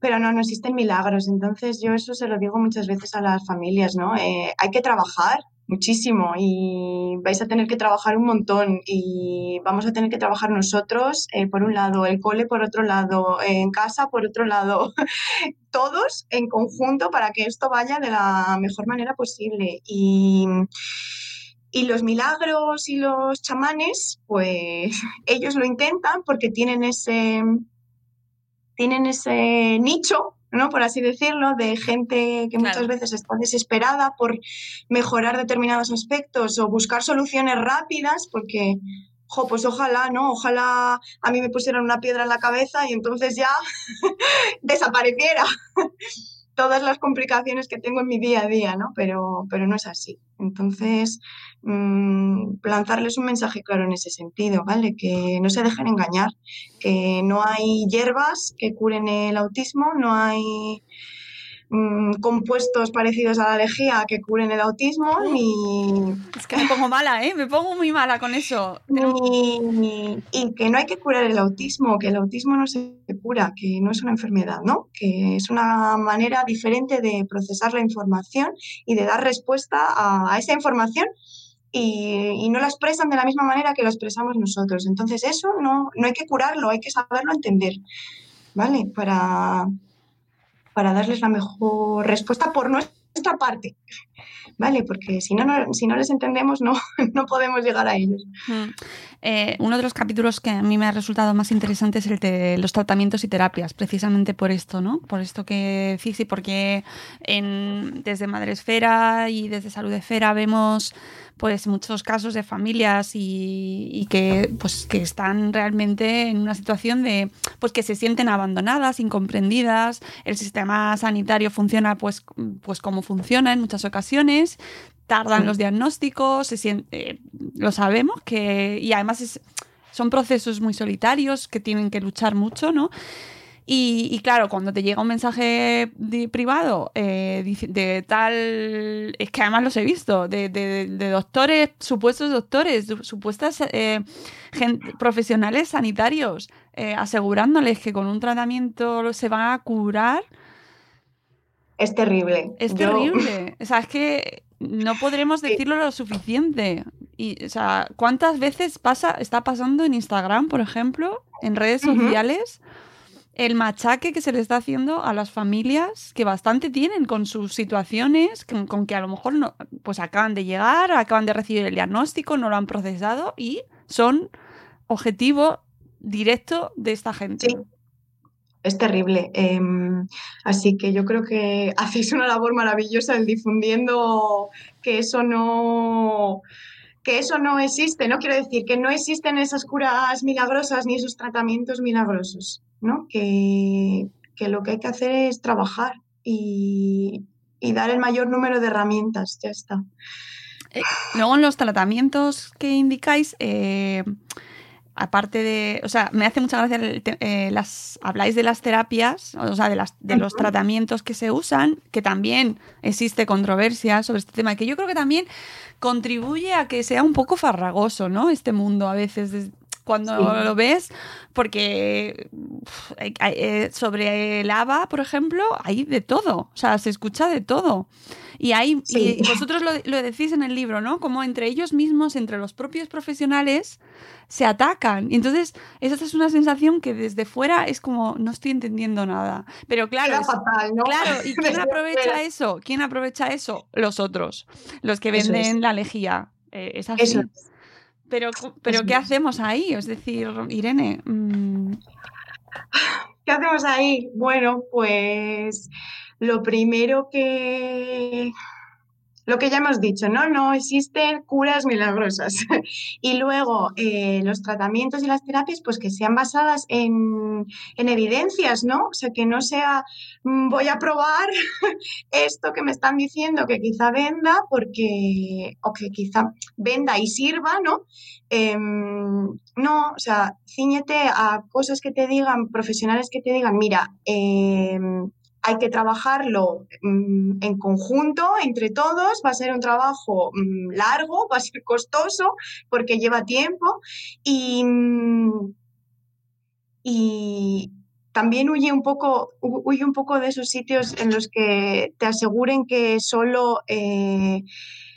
S2: pero no, no existen milagros. Entonces yo eso se lo digo muchas veces a las familias, ¿no? Eh, hay que trabajar muchísimo y vais a tener que trabajar un montón y vamos a tener que trabajar nosotros, eh, por un lado, el cole por otro lado, en casa por otro lado, todos en conjunto para que esto vaya de la mejor manera posible. Y, y los milagros y los chamanes, pues ellos lo intentan porque tienen ese, tienen ese nicho, ¿no? Por así decirlo, de gente que muchas
S1: Claro.
S2: veces está desesperada por mejorar determinados aspectos o buscar soluciones rápidas, porque, jo, pues ojalá, ¿no? Ojalá a mí me pusieran una piedra en la cabeza y entonces ya desapareciera todas las complicaciones que tengo en mi día a día, ¿no? Pero, pero no es así. Entonces, mm, lanzarles un mensaje claro en ese sentido, ¿vale? Que no se dejen engañar, que no hay hierbas que curen el autismo, no hay mm, compuestos parecidos a la lejía que curen el autismo, ni,
S1: Es que me pongo mala, ¿eh? Me pongo muy mala con eso.
S2: ni- y que no hay que curar el autismo, que el autismo no se cura, que no es una enfermedad, ¿no? Que es una manera diferente de procesar la información y de dar respuesta a, a esa información y, y no la expresan de la misma manera que lo expresamos nosotros. Entonces eso no, no hay que curarlo, hay que saberlo entender, ¿vale? Para, para darles la mejor respuesta por nuestra parte, ¿vale? Porque si no, no- si no les entendemos no, no podemos llegar a ellos.
S1: Mm. Eh, uno de los capítulos que a mí me ha resultado más interesante es el de los tratamientos y terapias, precisamente por esto, ¿no? Por esto que decís y porque en, desde Madresfera y desde Salud Esfera vemos pues muchos casos de familias y, y que pues que están realmente en una situación de pues que se sienten abandonadas, incomprendidas, el sistema sanitario funciona pues, pues como funciona en muchas ocasiones, tardan
S2: Sí.
S1: los diagnósticos, se eh, lo sabemos que y además es- son procesos muy solitarios que tienen que luchar mucho, ¿no? Y, y claro, cuando te llega un mensaje di- privado eh, de tal, es que además los he visto, de, de- de doctores, supuestos doctores, supuestas eh, gen- profesionales sanitarios, eh, asegurándoles que con un tratamiento se van a curar,
S2: Es terrible.
S1: es
S2: Yo-
S1: terrible. O sea, es que no podremos
S2: Sí.
S1: decirlo lo suficiente. Y, o sea, ¿cuántas veces pasa, está pasando en Instagram, por ejemplo, en redes sociales, el machaque que se le está haciendo a las familias que bastante tienen con sus situaciones, con, con que a lo mejor no, pues acaban de llegar, acaban de recibir el diagnóstico, no lo han procesado y son objetivo directo de esta gente.
S2: Sí. Es terrible. Em, así que yo creo que hacéis una labor maravillosa en difundiendo que eso no, que eso no existe, ¿no? Quiero decir, que no existen esas curas milagrosas ni esos tratamientos milagrosos, ¿no? Que, que lo que hay que hacer es trabajar y, y dar el mayor número de herramientas, ya está.
S1: Luego en los tratamientos que indicáis, eh, aparte de, o sea, me hace mucha gracia, el te- eh, las, habláis de las terapias, o sea, de, las, de los tratamientos que se usan, que también existe controversia sobre este tema, que yo creo que también contribuye a que sea un poco farragoso, ¿no? Este mundo a veces. cuando
S2: Sí.
S1: lo ves, porque eh, sobre el ABBA, por ejemplo, hay de todo, o sea, se escucha de todo. Y
S2: Sí.
S1: y vosotros lo, lo decís en el libro, ¿no? Como entre ellos mismos, entre los propios profesionales, se atacan. Y entonces, esa es una sensación que desde fuera es como, no estoy entendiendo nada. Pero claro, es-
S2: fatal, ¿no?
S1: Claro, ¿y quién aprovecha eso? ¿Quién aprovecha eso? Los otros, los que venden
S2: es.
S1: la lejía. Eh, es así.
S2: Eso es.
S1: Pero, pero ¿qué hacemos ahí? Es decir, Irene, mm,
S2: ¿Qué hacemos ahí? Bueno, pues lo primero que... Lo que ya hemos dicho, ¿no? No existen curas milagrosas. Y luego eh, los tratamientos y las terapias, pues que sean basadas en, en evidencias, ¿no? O sea, que no sea, mm, voy a probar esto que me están diciendo que quizá venda, porque, o que quizá venda y sirva, ¿no? Em, no, o sea, ciñete a cosas que te digan, profesionales que te digan, mira, em, hay que trabajarlo mm, en conjunto, entre todos, va a ser un trabajo mm, largo, va a ser costoso, porque lleva tiempo y, mm, también huye un poco, hu- huye un poco de esos sitios en los que te aseguren que solo eh,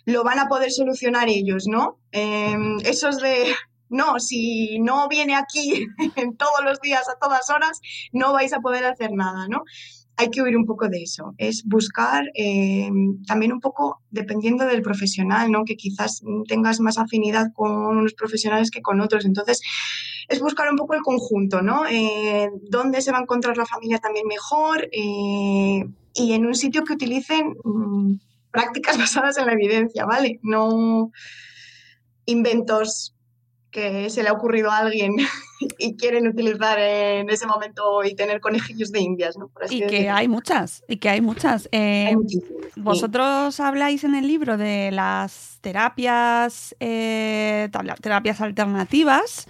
S2: lo van a poder solucionar ellos, ¿no? Em, esos de, no, si no viene aquí todos los días, a todas horas, no vais a poder hacer nada, ¿no? Hay que huir un poco de eso, es buscar eh, también un poco, dependiendo del profesional, ¿no? Que quizás tengas más afinidad con unos profesionales que con otros. Entonces, es buscar un poco el conjunto, ¿no? Eh, ¿Dónde se va a encontrar la familia también mejor? Eh, y en un sitio que utilicen mm, prácticas basadas en la evidencia, ¿vale? No inventos que se le ha ocurrido a alguien y quieren utilizar en ese momento y tener conejillos de indias, ¿no? Por así
S1: y que hay muchas, y que hay muchas. Eh,
S2: Hay muchísimas, sí.
S1: vosotros habláis en el libro de las terapias, eh, terapias alternativas.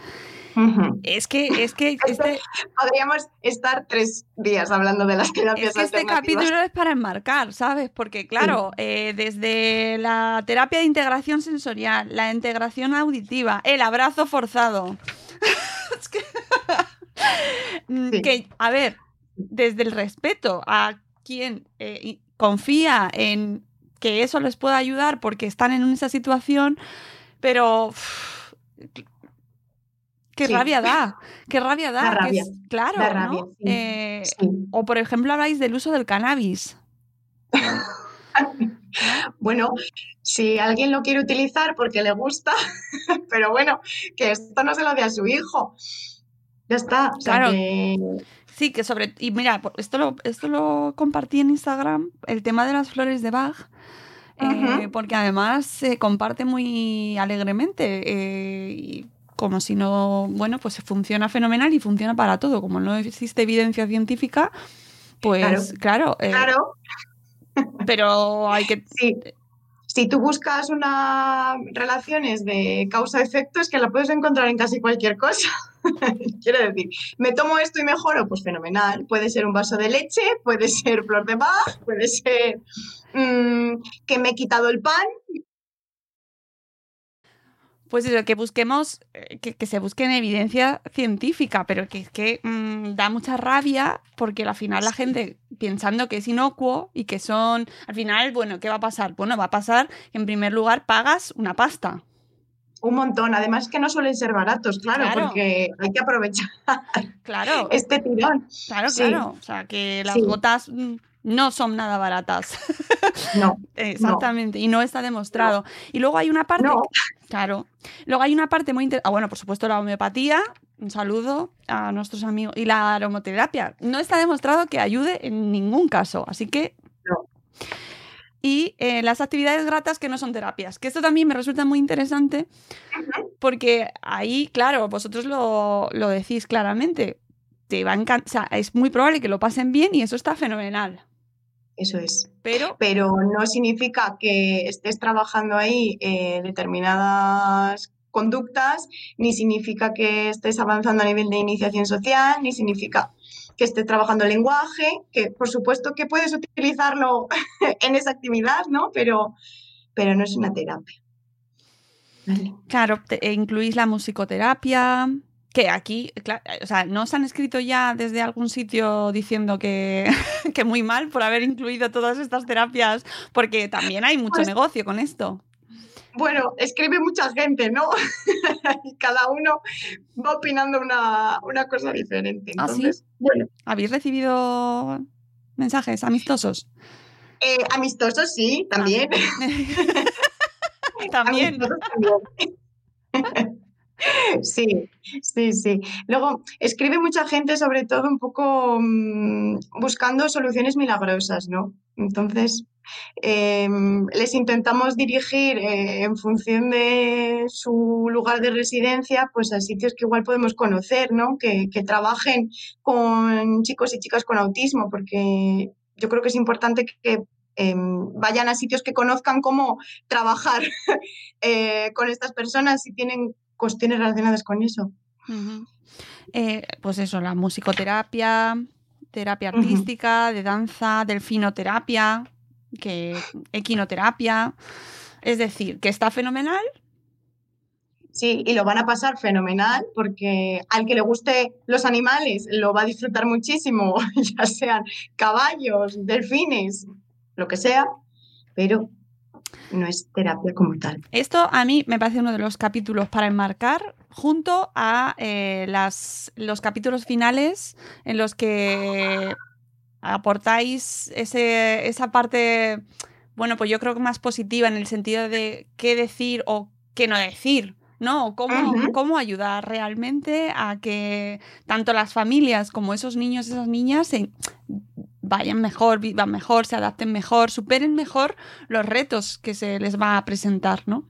S1: Es que, es que este,
S2: Podríamos estar tres días hablando de las terapias
S1: Es que este capítulo es para enmarcar, ¿sabes? Porque, claro, eh, desde la terapia de integración sensorial, la integración auditiva, el abrazo forzado. Es que- Mm,
S2: Sí.
S1: que, a ver, desde el respeto a quien eh, confía en que eso les pueda ayudar porque están en esa situación, pero. Qué
S2: Sí.
S1: rabia da, qué rabia da.
S2: Da
S1: que
S2: rabia,
S1: es- claro,
S2: da
S1: ¿no?
S2: sí.
S1: Eh,
S2: Sí.
S1: o por ejemplo habláis del uso del cannabis.
S2: Bueno, si alguien lo quiere utilizar porque le gusta, pero bueno, que esto no se lo dé a su hijo. Ya está. O sea
S1: Claro.
S2: que-
S1: Sí, que sobre... Y mira, esto lo, esto lo compartí en Instagram, el tema de las flores de Bach, eh, porque además se comparte muy alegremente. eh, y como si no, bueno, pues funciona fenomenal y funciona para todo. Como no existe evidencia científica, pues claro, eh,
S2: Claro,
S1: pero hay que...
S2: sí. Si tú buscas unas relaciones de causa-efecto, es que la puedes encontrar en casi cualquier cosa. Quiero decir, me tomo esto y mejoro, pues fenomenal. Puede ser un vaso de leche, puede ser flor de Bach, puede ser mm, que me he quitado el pan.
S1: Pues eso, que busquemos, eh, que, que se busquen evidencia científica, pero que es que mm, da mucha rabia porque al final la gente pensando que es inocuo y que son, al final, bueno, ¿qué va a pasar? Bueno, va a pasar que en primer lugar pagas una pasta.
S2: Un montón. Además que no suelen ser baratos, claro,
S1: Claro.
S2: porque hay que aprovechar
S1: Claro,
S2: este tirón.
S1: claro,
S2: sí.
S1: claro. O sea, que las
S2: Sí.
S1: gotas mm, no son nada baratas.
S2: No,
S1: Exactamente, y no está demostrado. Y luego hay una parte,
S2: No.
S1: Claro, luego hay una parte muy interesante, ah, bueno, por supuesto la homeopatía, un saludo a nuestros amigos, y la aromoterapia. No está demostrado que ayude en ningún caso, así que...
S2: No.
S1: Y eh, las actividades gratas que no son terapias, que esto también me resulta muy interesante, porque ahí, claro, vosotros lo, lo decís claramente, te va a encan- o sea, es muy probable que lo pasen bien y eso está fenomenal.
S2: Eso es.
S1: Pero
S2: Pero no significa que estés trabajando ahí eh, determinadas conductas, ni significa que estés avanzando a nivel de iniciación social, ni significa que estés trabajando el lenguaje, que por supuesto que puedes utilizarlo en esa actividad, ¿no? Pero, pero no es una terapia. Vale.
S1: Claro, te- incluís la musicoterapia. Que aquí, o sea, ¿no os han escrito ya desde algún sitio diciendo que, que muy mal por haber incluido todas estas terapias? Porque también hay mucho
S2: Pues-
S1: negocio con esto.
S2: Bueno, escribe mucha gente, ¿no? y cada uno va opinando una, una cosa diferente.
S1: ¿Ah, sí?
S2: Entonces, bueno,
S1: ¿Habéis recibido mensajes amistosos?
S2: eh, amistosos sí, también.
S1: También.
S2: Amistosos también. Sí, sí, sí. Luego, escribe mucha gente, sobre todo un poco mm, buscando soluciones milagrosas, ¿no? Entonces, em, les intentamos dirigir eh, en función de su lugar de residencia, pues a sitios que igual podemos conocer, ¿no? Que, trabajen con chicos y chicas con autismo, porque yo creo que es importante que em, vayan a sitios que conozcan cómo trabajar eh, con estas personas si tienen cuestiones relacionadas con eso.
S1: Eh, pues eso, la musicoterapia, terapia artística, de danza, delfinoterapia, que equinoterapia. Es decir, que está fenomenal.
S2: Sí, y lo van a pasar fenomenal porque al que le guste los animales lo va a disfrutar muchísimo, ya sean caballos, delfines, lo que sea, pero no es terapia como tal.
S1: Esto a mí me parece uno de los capítulos para enmarcar junto a eh, las, los capítulos finales en los que aportáis ese, esa parte, bueno, pues yo creo que más positiva en el sentido de qué decir o qué no decir. ¿no? Cómo, cómo ayudar realmente a que tanto las familias como esos niños esas niñas se vayan mejor, vivan mejor, se adapten mejor, superen mejor los retos que se les va a presentar, ¿no?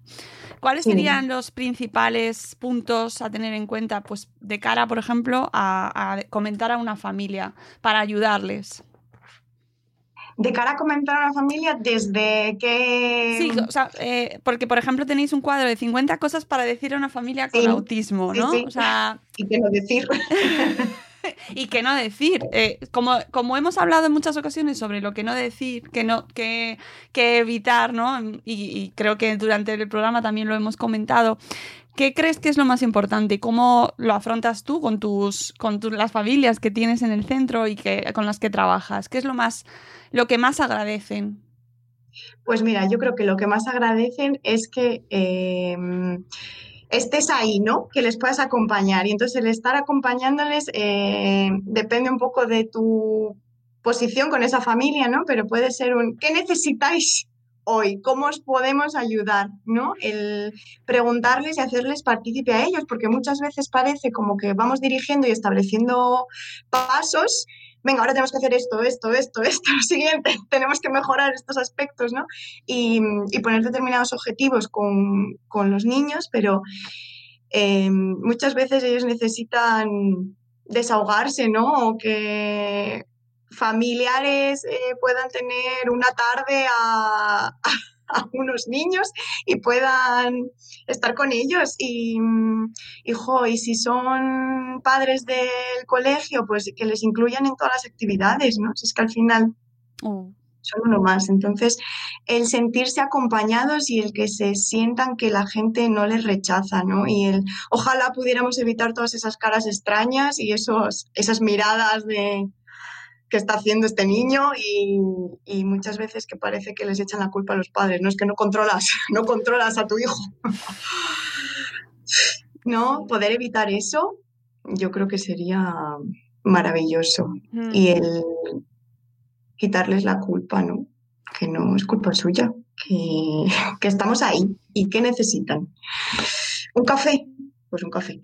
S1: ¿Cuáles
S2: Sí.
S1: serían los principales puntos a tener en cuenta, pues, de cara, por ejemplo, a, a comentar a una familia para ayudarles?
S2: De cara a comentar a una familia, desde que...
S1: Sí, o sea, eh, porque, por ejemplo, tenéis un cuadro de 50 cosas para decir a una familia con
S2: Sí,
S1: autismo,
S2: sí,
S1: ¿no?
S2: sí.
S1: O sea,
S2: Y que no decir.
S1: y qué no decir. Eh, como, como hemos hablado en muchas ocasiones sobre lo que no decir, que no, que, que evitar, ¿no? Y, creo que durante el programa también lo hemos comentado. ¿Qué crees que es lo más importante? ¿Cómo lo afrontas tú con tus, con tus- las familias que tienes en el centro y que, con las que trabajas? ¿Qué es lo más, lo que más agradecen?
S2: Pues mira, yo creo que lo que más agradecen es que eh, estés ahí, ¿no? Que les puedas acompañar. Y entonces el estar acompañándoles eh, depende un poco de tu posición con esa familia, ¿no? Pero puede ser un, ¿qué necesitáis hoy? ¿Cómo os podemos ayudar? ¿No? El preguntarles y hacerles partícipe a ellos, porque muchas veces parece como que vamos dirigiendo y estableciendo pasos venga, ahora tenemos que hacer esto, esto, esto, esto, lo siguiente, tenemos que mejorar estos aspectos, ¿no? Y, y poner determinados objetivos con, con los niños, pero eh, muchas veces ellos necesitan desahogarse, ¿no? O que familiares eh, puedan tener una tarde a unos niños y puedan estar con ellos. Y, hijo, y si son padres del colegio, pues que les incluyan en todas las actividades, ¿no? Si es que al final
S1: Oh,
S2: son uno más. Entonces, el sentirse acompañados y el que se sientan que la gente no les rechaza, ¿no? Y el ojalá pudiéramos evitar todas esas caras extrañas y esos, esas miradas de qué está haciendo este niño y, y muchas veces que parece que les echan la culpa a los padres, no es que no controlas, no controlas a tu hijo. No, poder evitar eso, yo creo que sería maravilloso.
S1: mm.
S2: Y el quitarles la culpa, ¿no? Que no es culpa suya, que, que estamos ahí y que necesitan. ¿Un café? Pues un café.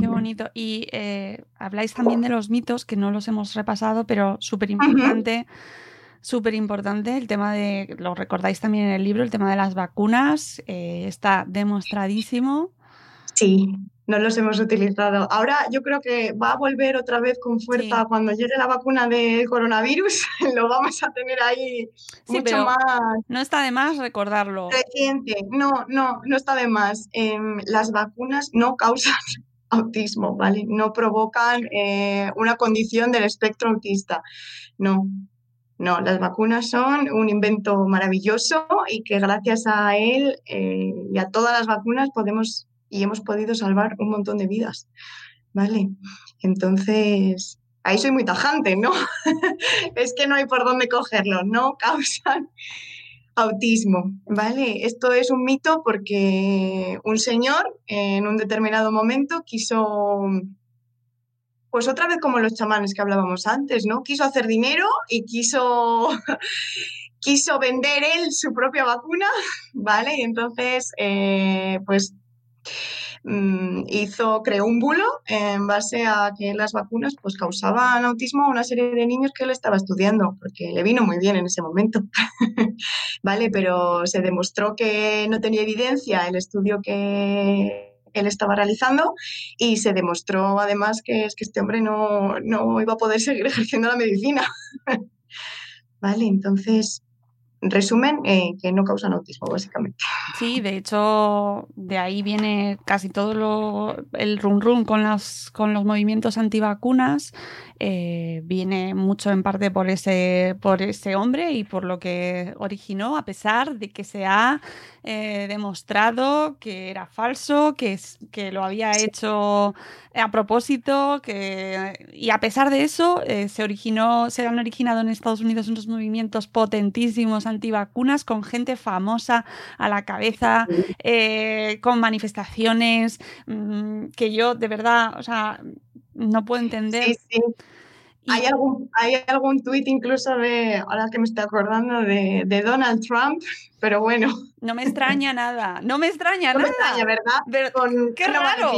S1: Qué, bonito. Y eh, habláis también de los mitos, que no los hemos repasado, pero súper importante. Súper importante el tema de, lo recordáis también en el libro, el tema de las vacunas, eh, está demostradísimo.
S2: Sí, no los hemos utilizado. Ahora yo creo que va a volver otra vez con fuerza
S1: Sí.
S2: cuando llegue la vacuna del coronavirus. Lo vamos a tener ahí
S1: Sí,
S2: mucho
S1: pero-
S2: más
S1: No está de más recordarlo.
S2: reciente. No, no, no está de más. Em, las vacunas no causan autismo, ¿vale? No provocan eh, una condición del espectro autista. No, no, las vacunas son un invento maravilloso y que gracias a él eh, y a todas las vacunas podemos y hemos podido salvar un montón de vidas. ¿vale? Entonces, ahí soy muy tajante, ¿no? es que no hay por dónde cogerlo, no causan autismo, ¿vale? Esto es un mito porque un señor en un determinado momento quiso, pues otra vez como los chamanes que hablábamos antes, ¿no? Quiso hacer dinero y quiso, quiso vender él su propia vacuna, ¿vale? Y entonces, eh, pues mm, hizo, creó un bulo en base a que las vacunas pues causaban autismo a una serie de niños que él estaba estudiando, porque le vino muy bien en ese momento, ¿vale? Pero se demostró que no tenía evidencia el estudio que él estaba realizando y se demostró además que es que este hombre no, no iba a poder seguir ejerciendo la medicina. ¿Vale? Entonces, resumen, eh, que no causan autismo, básicamente.
S1: Sí, de hecho, de ahí viene casi todo lo, el rum rum con, las, con los movimientos antivacunas. Eh, viene mucho en parte por ese, por ese hombre y por lo que originó, a pesar de que se ha eh, demostrado que era falso, que, que lo había hecho a propósito, que, y a pesar de eso, eh, se originó, se han originado en Estados Unidos unos movimientos potentísimos antivacunas con gente famosa a la cabeza, con manifestaciones mm, que yo de verdad, o sea, no puedo entender.
S2: Sí, sí. Hay algún, hay algún tuit incluso de, ahora que me estoy acordando, de, de, Donald Trump, pero bueno.
S1: No me extraña nada, no me extraña
S2: no
S1: nada.
S2: Me extraña, ¿verdad?
S1: Con, qué raro,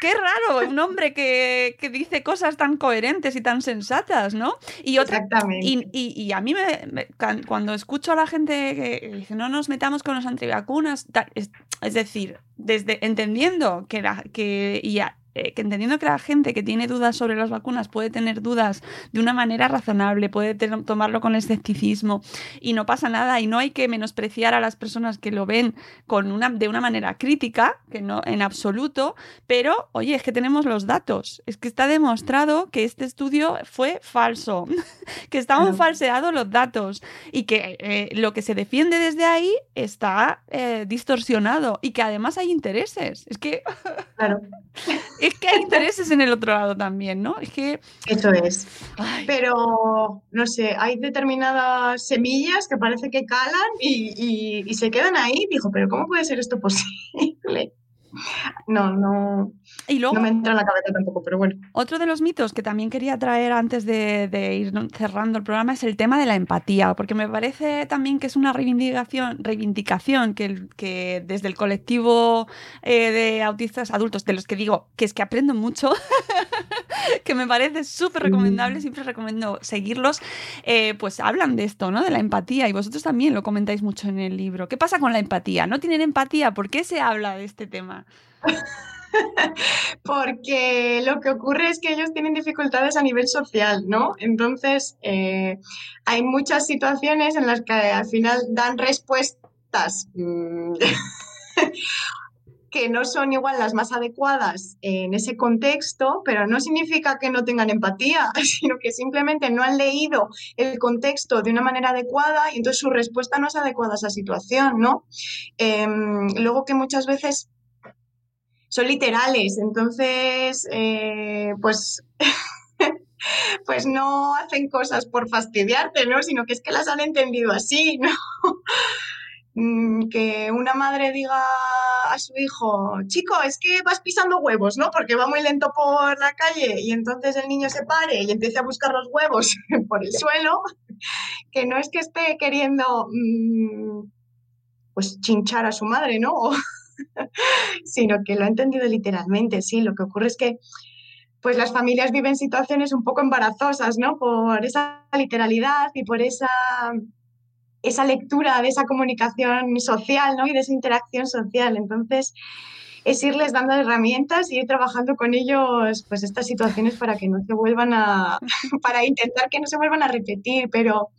S1: qué raro, un hombre que, que, dice cosas tan coherentes y tan sensatas, ¿no?
S2: Y otra, Exactamente.
S1: Y, y, y a mí, me, me, cuando escucho a la gente que dice, no nos metamos con los antivacunas, es, es decir, desde entendiendo que, la, que y a, eh, que entendiendo que la gente que tiene dudas sobre las vacunas puede tener dudas de una manera razonable, puede tomarlo con escepticismo y no pasa nada y no hay que menospreciar a las personas que lo ven con una, de una manera crítica, que no en absoluto, pero oye, es que tenemos los datos, es que está demostrado que este estudio fue falso, que estaban falseados los datos y que eh, lo que se defiende desde ahí está eh, distorsionado y que además hay intereses. Es que...
S2: Claro.
S1: es que hay intereses en el otro lado también, ¿no? Es que...
S2: Eso es. Ay. Pero, no sé, hay determinadas semillas que parece que calan y, y, y se quedan ahí. Dijo, pero ¿cómo puede ser esto posible? No, no,
S1: y luego,
S2: no me entra en la cabeza tampoco, pero bueno.
S1: Otro de los mitos que también quería traer antes de, de, ir cerrando el programa es el tema de la empatía, porque me parece también que es una reivindicación, reivindicación que, que desde el colectivo eh, de autistas adultos, de los que digo que es que aprendo mucho, que me parece súper recomendable, siempre recomiendo seguirlos, eh, pues hablan de esto, ¿no? De la empatía, y vosotros también lo comentáis mucho en el libro. ¿Qué pasa con la empatía? ¿No tienen empatía? ¿Por qué se habla de este tema?
S2: Porque lo que ocurre es que ellos tienen dificultades a nivel social, ¿no? Entonces, eh, hay muchas situaciones en las que al final dan respuestas mmm, que no son igual las más adecuadas en ese contexto, pero no significa que no tengan empatía, sino que simplemente no han leído el contexto de una manera adecuada y entonces su respuesta no es adecuada a esa situación, ¿no? Eh, luego que muchas veces son literales, entonces, eh, pues, pues no hacen cosas por fastidiarte, ¿no? Sino que es que las han entendido así, ¿no? que una madre diga a su hijo, chico, es que vas pisando huevos, ¿no? Porque va muy lento por la calle y entonces el niño se pare y empiece a buscar los huevos por el suelo, que no es que esté queriendo mmm, pues chinchar a su madre, ¿no? Sino que lo ha entendido literalmente, sí. Lo que ocurre es que pues las familias viven situaciones un poco embarazosas, ¿no? Por esa literalidad y por esa, esa lectura de esa comunicación social, ¿no? Y de esa interacción social. Entonces, es irles dando herramientas y ir trabajando con ellos, pues estas situaciones para que no se vuelvan a, para intentar que no se vuelvan a repetir, pero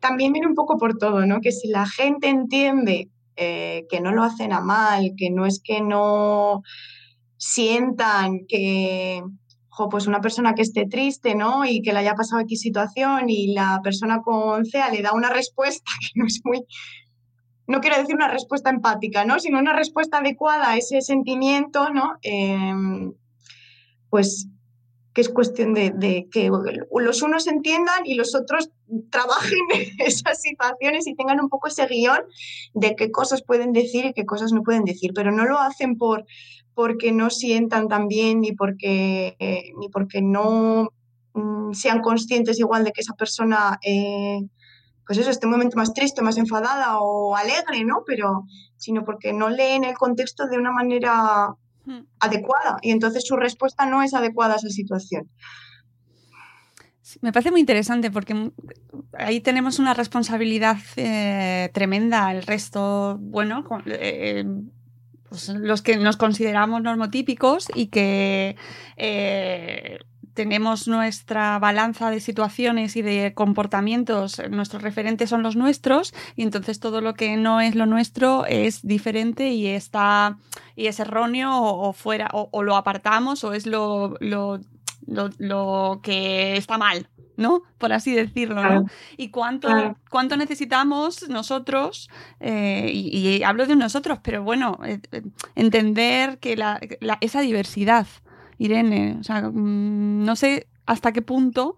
S2: también viene un poco por todo, ¿no? Que si la gente entiende eh, que no lo hacen a mal, que no es que no sientan que, jo, pues una persona que esté triste, ¿no? Y que le haya pasado X situación y la persona con CEA le da una respuesta que no es muy, no quiero decir una respuesta empática, ¿no? Sino una respuesta adecuada a ese sentimiento, ¿no? Eh, pues que es cuestión de, que los unos entiendan y los otros trabajen en esas situaciones y tengan un poco ese guion de qué cosas pueden decir y qué cosas no pueden decir, pero no lo hacen por porque no sientan tan bien ni porque, ni porque no mm, sean conscientes igual de que esa persona, eh, pues eso, esté un momento más triste, más enfadada o alegre, ¿no? Pero, sino porque no leen el contexto de una manera. Adecuada y entonces su respuesta no es adecuada a esa situación.
S1: Sí, Me parece muy interesante porque mm, ahí tenemos una responsabilidad eh, tremenda. El resto, bueno, con- eh, pues los que nos consideramos normotípicos y que eh, tenemos nuestra balanza de situaciones y de comportamientos, nuestros referentes son los nuestros y entonces todo lo que no es lo nuestro es diferente y está y es erróneo o, o fuera o, o lo apartamos o es lo, lo, lo, lo que está mal, ¿no? Por así decirlo, ¿no? Y cuánto, cuánto necesitamos nosotros, eh, y, y hablo de nosotros, pero bueno, eh, eh, entender que la, la- esa diversidad, Irene, o sea, mm, no sé hasta qué punto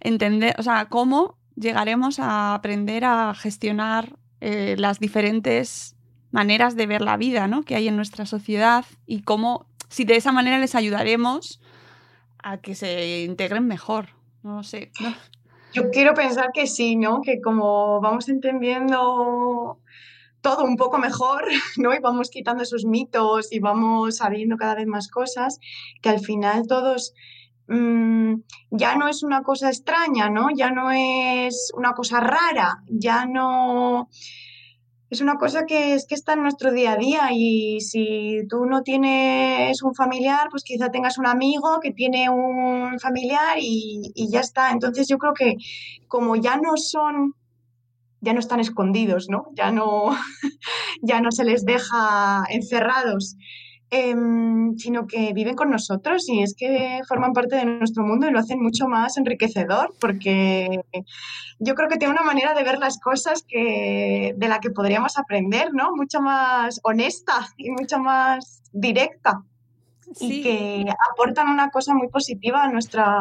S1: entender, o sea, cómo llegaremos a aprender a gestionar eh, las diferentes maneras de ver la vida, ¿no? Que hay en nuestra sociedad y cómo, si de esa manera les ayudaremos a que se integren mejor. No sé.
S2: Yo quiero pensar que sí, ¿no? Que como vamos entendiendo todo un poco mejor, ¿no? Y vamos quitando esos mitos y vamos sabiendo cada vez más cosas, que al final todos mm, ya no es una cosa extraña, ¿no? Ya no es una cosa rara, ya no es una cosa que es que está en nuestro día a día y si tú no tienes un familiar, pues quizá tengas un amigo que tiene un familiar y, y ya está. Entonces yo creo que como ya no son, ya no están escondidos, ¿no? Ya no, ya no se les deja encerrados, em, sino que viven con nosotros y es que forman parte de nuestro mundo y lo hacen mucho más enriquecedor porque yo creo que tiene una manera de ver las cosas que, de la que podríamos aprender, ¿no? Mucho más honesta y mucho más directa
S1: Sí.
S2: y que aportan una cosa muy positiva a nuestra,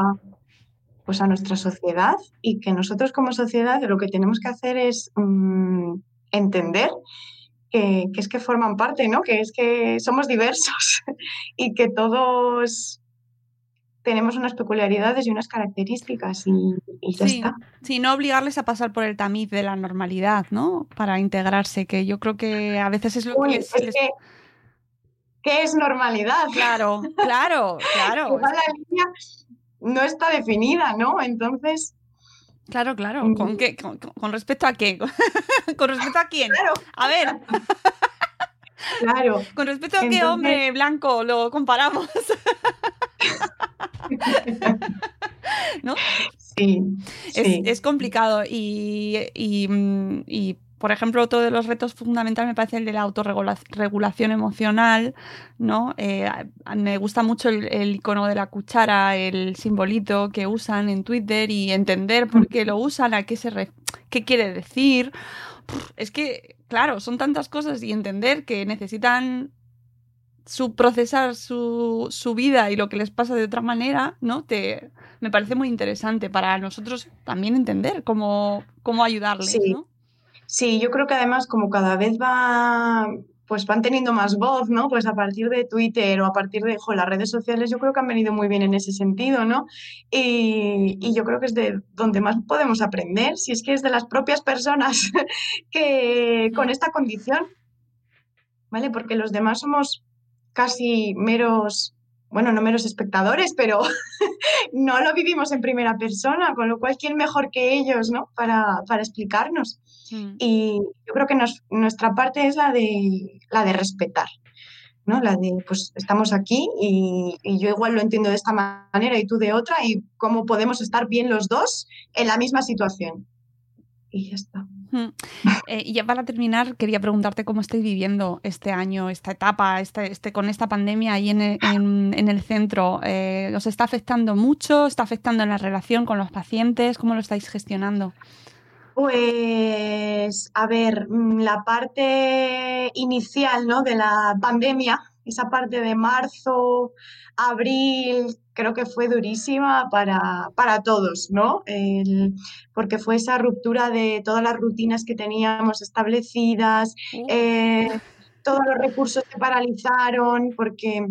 S2: pues a nuestra sociedad y que nosotros como sociedad lo que tenemos que hacer es mm, entender que, que es que forman parte, ¿no? Que es que somos diversos y que todos tenemos unas peculiaridades y unas características y, y ya
S1: Sí,
S2: está.
S1: sí, no obligarles a pasar por el tamiz de la normalidad, ¿no? Para integrarse, que yo creo que a veces es lo que
S2: Uy,
S1: les-
S2: es
S1: les-
S2: que, ¿qué es normalidad?
S1: Claro, claro, claro,
S2: Igual la línea no está definida, ¿no? Entonces,
S1: claro, claro.
S2: Mm.
S1: ¿Con, qué? ¿Con, respecto a qué? ¿Con respecto a quién?
S2: claro,
S1: A ver,
S2: claro.
S1: ¿con respecto a qué hombre blanco lo comparamos? ¿No?
S2: Sí,
S1: Es,
S2: sí.
S1: es complicado y, y, mm, y, por ejemplo, otro de los retos fundamentales me parece el de la autorregulación emocional, ¿no? Eh, me gusta mucho el, el icono de la cuchara, el simbolito que usan en Twitter y entender por qué lo usan, a qué se re- qué quiere decir. Es que, claro, son tantas cosas y entender que necesitan su procesar su, su vida y lo que les pasa de otra manera, ¿no? Te, me parece muy interesante para nosotros también entender cómo, cómo ayudarles,
S2: Sí.
S1: ¿no?
S2: Sí, yo creo que además como cada vez va, pues van teniendo más voz, ¿no? Pues a partir de Twitter o a partir de jo, las redes sociales, yo creo que han venido muy bien en ese sentido, ¿no? Y, y yo creo que es de donde más podemos aprender, si es que es de las propias personas que con esta condición, ¿vale? Porque los demás somos casi meros, bueno, no meros espectadores, pero no lo vivimos en primera persona, con lo cual, ¿quién mejor que ellos, ¿no? Para, para explicarnos.
S1: Mm.
S2: Y yo creo que nos- nuestra parte es la de, la de respetar, ¿no? La de, pues estamos aquí y, y yo igual lo entiendo de esta manera y tú de otra y cómo podemos estar bien los dos en la misma situación. Y ya está.
S1: Mm. Eh, y ya para terminar, quería preguntarte cómo estáis viviendo este año, esta etapa, este, este, con esta pandemia ahí en el, en- en el centro. Eh, ¿Os está afectando mucho? ¿Está afectando en la relación con los pacientes? ¿Cómo lo estáis gestionando?
S2: Pues, a ver, mm, la parte inicial, ¿no? de la pandemia, esa parte de marzo, abril, creo que fue durísima para, para todos, ¿no? El- porque fue esa ruptura de todas las rutinas que teníamos establecidas, eh, todos los recursos se paralizaron, porque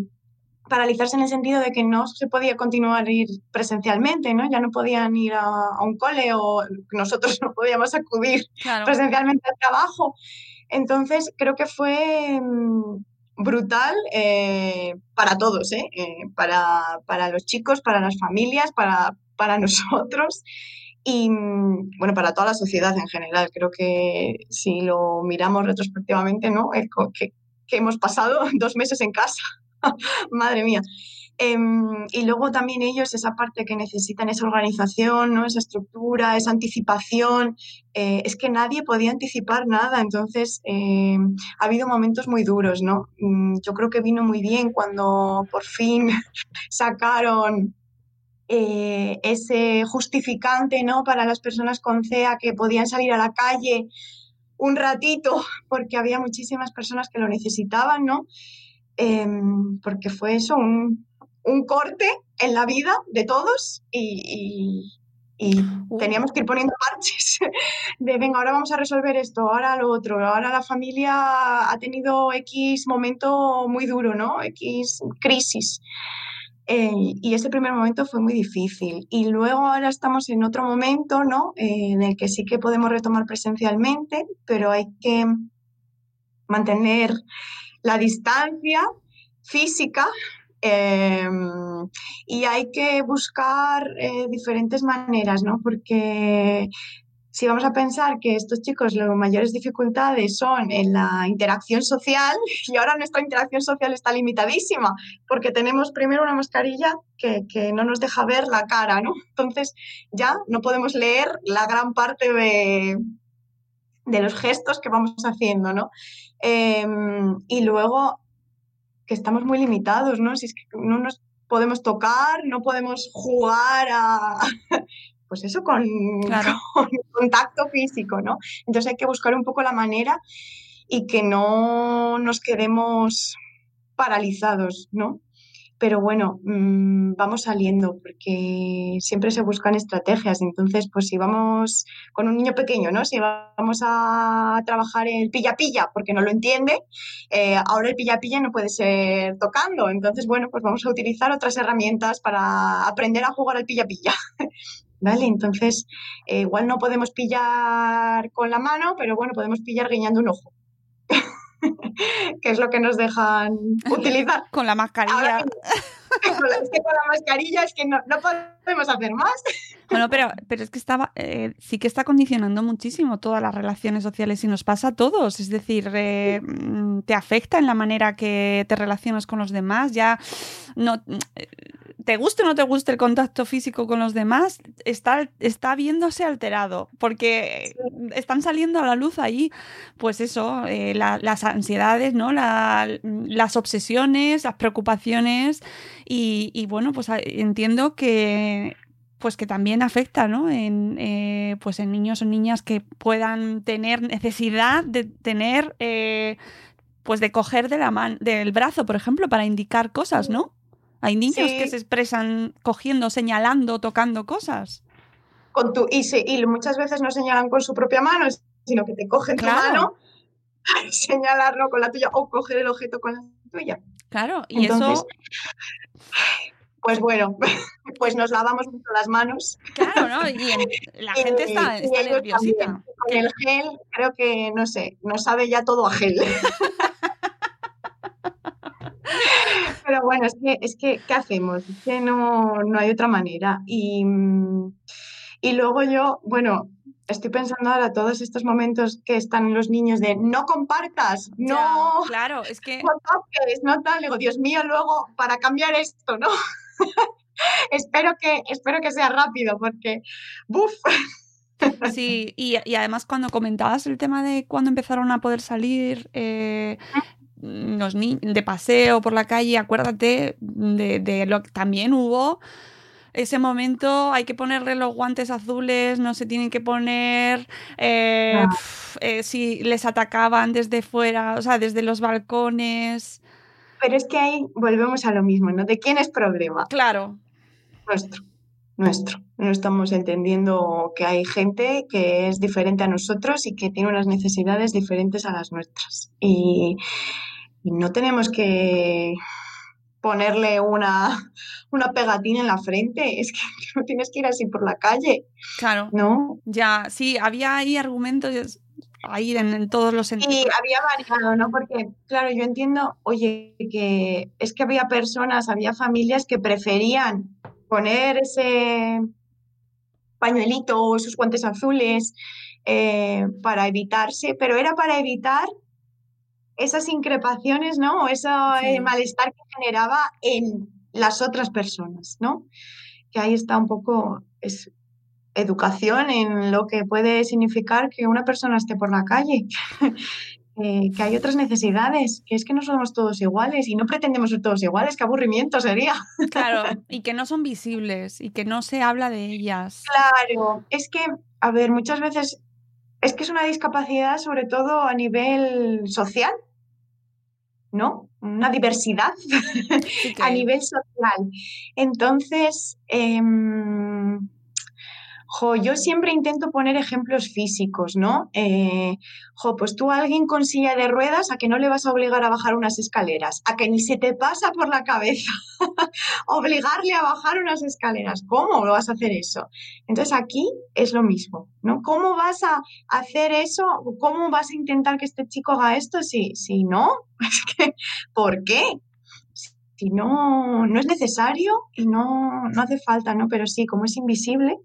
S2: paralizarse en el sentido de que no se podía continuar ir presencialmente, ¿no? Ya no podían ir a, a un cole o nosotros no podíamos acudir
S1: Claro.
S2: presencialmente al trabajo. Entonces, creo que fue mm, brutal eh, para todos, ¿eh? Eh, para, para los chicos, para las familias, para, para nosotros y, mm, bueno, para toda la sociedad en general. Creo que si lo miramos retrospectivamente, ¿no? Que hemos pasado dos meses en casa. Madre mía. Em, y luego también ellos, esa parte que necesitan, esa organización, ¿no? esa estructura, esa anticipación, eh, es que nadie podía anticipar nada, entonces eh, ha habido momentos muy duros, ¿no? Mm, Yo creo que vino muy bien cuando por fin sacaron eh, ese justificante, ¿no? Para las personas con CEA que podían salir a la calle un ratito, porque había muchísimas personas que lo necesitaban, ¿no? Em, porque fue eso, un, un corte en la vida de todos y, y- y teníamos que ir poniendo parches de, venga, ahora vamos a resolver esto, ahora lo otro, ahora la familia ha tenido X momento muy duro, ¿no? X crisis. Eh, y ese primer momento fue muy difícil. Y luego ahora estamos en otro momento, ¿no? Eh, en el que sí que podemos retomar presencialmente, pero hay que mantener la distancia física eh, y hay que buscar eh, diferentes maneras, ¿no? Porque si vamos a pensar que estos chicos las mayores dificultades son en la interacción social y ahora nuestra interacción social está limitadísima porque tenemos primero una mascarilla que, que no nos deja ver la cara, ¿no? Entonces ya no podemos leer la gran parte de, de los gestos que vamos haciendo, ¿no? Em, y luego que estamos muy limitados, ¿no? Si es que no nos podemos tocar, no podemos jugar a, pues eso, con,
S1: Claro.
S2: con contacto físico, ¿no? Entonces hay que buscar un poco la manera y que no nos quedemos paralizados, ¿no? Pero bueno, mm, vamos saliendo porque siempre se buscan estrategias. Entonces, pues si vamos con un niño pequeño, ¿no? Si vamos a trabajar el pilla-pilla porque no lo entiende, eh, ahora el pilla-pilla no puede ser tocando. Entonces, bueno, pues vamos a utilizar otras herramientas para aprender a jugar al pilla-pilla. ¿Vale? Entonces, eh, igual no podemos pillar con la mano, pero bueno, podemos pillar guiñando un ojo. que es lo que nos dejan utilizar.
S1: Con la mascarilla.
S2: Ahora es que con la mascarilla es que no, no podemos hacer más.
S1: Bueno, pero, pero es que estaba, eh, sí que está condicionando muchísimo todas las relaciones sociales y nos pasa a todos. Es decir, eh, mm, te afecta en la manera que te relacionas con los demás. Ya no. eh, Te guste o no te guste el contacto físico con los demás, está, está viéndose alterado, porque están saliendo a la luz ahí, pues eso, eh, la- las ansiedades, ¿no? La- las obsesiones, las preocupaciones, y, y bueno, pues a- entiendo que pues que también afecta, ¿no? En, eh, pues en niños o niñas que puedan tener necesidad de tener, eh, pues de coger de la man del brazo, por ejemplo, para indicar cosas, ¿no? Hay niños
S2: Sí.
S1: que se expresan cogiendo, señalando, tocando cosas.
S2: Con tu, y, muchas veces no señalan con su propia mano, sino que te cogen tu
S1: Claro.
S2: mano, señalarlo con la tuya o coger el objeto con la tuya.
S1: Claro, y
S2: Entonces,
S1: eso,
S2: pues bueno, pues nos lavamos mucho las manos.
S1: claro, ¿no? Y la gente está, está
S2: ellos
S1: nerviosita.
S2: también. Con el gel, creo que, no sé, nos sabe ya todo a gel. Pero bueno, es que, es que, ¿qué hacemos? Es que no, no hay otra manera. Y, mm, y luego yo, bueno, estoy pensando ahora todos estos momentos que están los niños de no compartas,
S1: Ya,
S2: no,
S1: claro, es que
S2: no toques, no tal. Digo, Dios mío, luego para cambiar esto, ¿no? espero que, espero que sea rápido, porque, ¡buf!
S1: Sí, y, y además cuando comentabas el tema de cuando empezaron a poder salir eh, los ni- de paseo por la calle, acuérdate de, de lo que también hubo ese momento, hay que ponerle los guantes azules, no se tienen que poner, eh,
S2: Ah.
S1: pf, eh, si les atacaban desde fuera, o sea, desde los balcones.
S2: Pero es que ahí volvemos a lo mismo, ¿no? ¿De quién es problema?
S1: Claro.
S2: Nuestro, nuestro. No estamos entendiendo que hay gente que es diferente a nosotros y que tiene unas necesidades diferentes a las nuestras. Y, y no tenemos que ponerle una, una pegatina en la frente, es que no tienes que ir así por la calle.
S1: Claro.
S2: ¿No?
S1: Ya, sí, había ahí argumentos ahí en, en todos los sentidos.
S2: Y había variado, ¿no? Porque, claro, yo entiendo, oye, que es que había personas, había familias que preferían poner ese pañuelito o esos guantes azules eh, para evitarse, pero era para evitar esas increpaciones, ¿no? O ese eh, malestar que generaba en las otras personas, ¿no? Que ahí está un poco es educación en lo que puede significar que una persona esté por la calle. eh, que hay otras necesidades, que es que no somos todos iguales y no pretendemos ser todos iguales, qué aburrimiento sería.
S1: Claro, y que no son visibles y que no se habla de ellas.
S2: Claro, es que, a ver, muchas veces es que es una discapacidad sobre todo a nivel social, ¿no? Una diversidad
S1: Sí que-
S2: a nivel social. Entonces, em, jo, yo siempre intento poner ejemplos físicos, ¿no? Eh, jo, pues tú alguien con silla de ruedas, a que no le vas a obligar a bajar unas escaleras, a que ni se te pasa por la cabeza obligarle a bajar unas escaleras. ¿Cómo lo vas a hacer eso? Entonces aquí es lo mismo, ¿no? ¿Cómo vas a hacer eso? ¿Cómo vas a intentar que este chico haga esto si, si no? ¿por qué? Si no, no es necesario y no, no hace falta, ¿no? Pero sí, como es invisible,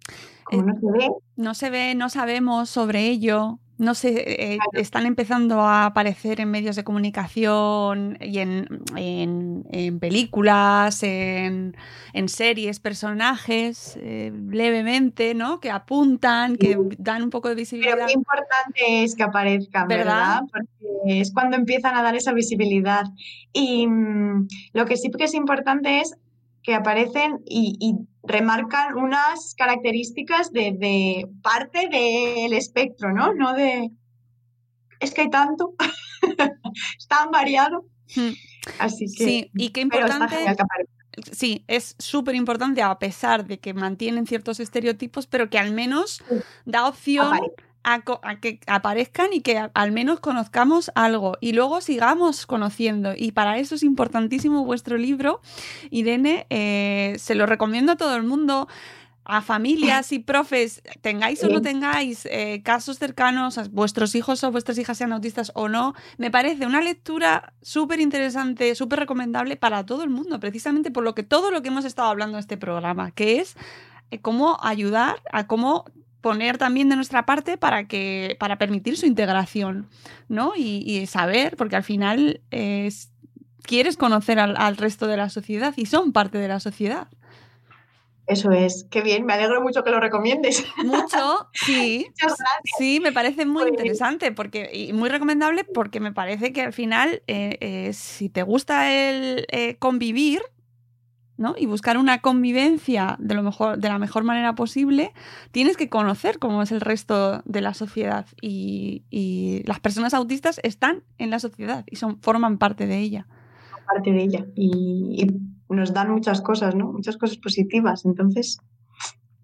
S2: como
S1: Eh,
S2: no se ve,
S1: No se ve, no sabemos sobre ello. No se eh, están empezando a aparecer en medios de comunicación y en, en- en películas, en, en series, personajes, eh, levemente, ¿no? Que apuntan, que dan un poco de
S2: pero
S1: visibilidad.
S2: qué importante es que aparezcan, ¿verdad?
S1: ¿Verdad?
S2: Porque es cuando empiezan a dar esa visibilidad. Y mm, lo que sí que es importante es que aparecen y, y remarcan unas características de, de parte del espectro, ¿no? No de... Es que hay tanto, es tan variado.
S1: Hmm.
S2: Así que...
S1: Sí, y qué importante. Sí, es súper importante a pesar de que mantienen ciertos estereotipos, pero que al menos da opción. A, que aparezcan y que al menos conozcamos algo y luego sigamos conociendo. Y para eso es importantísimo vuestro libro. Irene, eh, se lo recomiendo a todo el mundo. A familias y profes, tengáis o no tengáis eh, casos cercanos, a vuestros hijos o vuestras hijas sean autistas o no, me parece una lectura súper interesante, súper recomendable para todo el mundo, precisamente por lo que todo lo que hemos estado hablando en este programa, que es eh, cómo ayudar a cómo poner también de nuestra parte para que para permitir su integración, ¿no? Y, y saber, porque al final eh, es- quieres conocer al, al resto de la sociedad y son parte de la sociedad.
S2: Eso es. Qué bien, me alegro mucho que lo recomiendes.
S1: Mucho, sí.
S2: Muchas gracias.
S1: Sí, me parece muy interesante porque, y muy recomendable porque me parece que al final, eh, eh, si te gusta el eh, convivir, ¿no? Y buscar una convivencia de, lo mejor, de la mejor manera posible, tienes que conocer cómo es el resto de la sociedad. Y, y las personas autistas están en la sociedad y son, forman parte de ella.
S2: parte de ella y, y nos dan muchas cosas, ¿no? Muchas cosas positivas. Entonces,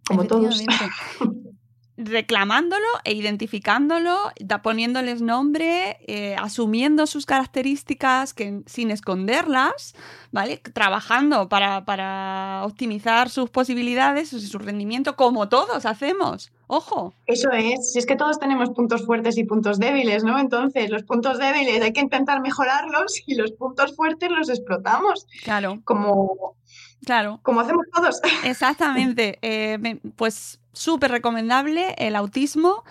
S2: como todos.
S1: Reclamándolo e identificándolo, da- poniéndoles nombre, eh, asumiendo sus características que, sin esconderlas, ¿vale? Trabajando para, para optimizar sus posibilidades, su, su rendimiento, como todos hacemos. Ojo,
S2: Eso es, si es que todos tenemos puntos fuertes y puntos débiles, ¿no? Entonces, los puntos débiles hay que intentar mejorarlos y los puntos fuertes los explotamos,
S1: claro,
S2: como,
S1: claro.
S2: como hacemos todos.
S1: Exactamente. Eh, pues súper recomendable el autismo,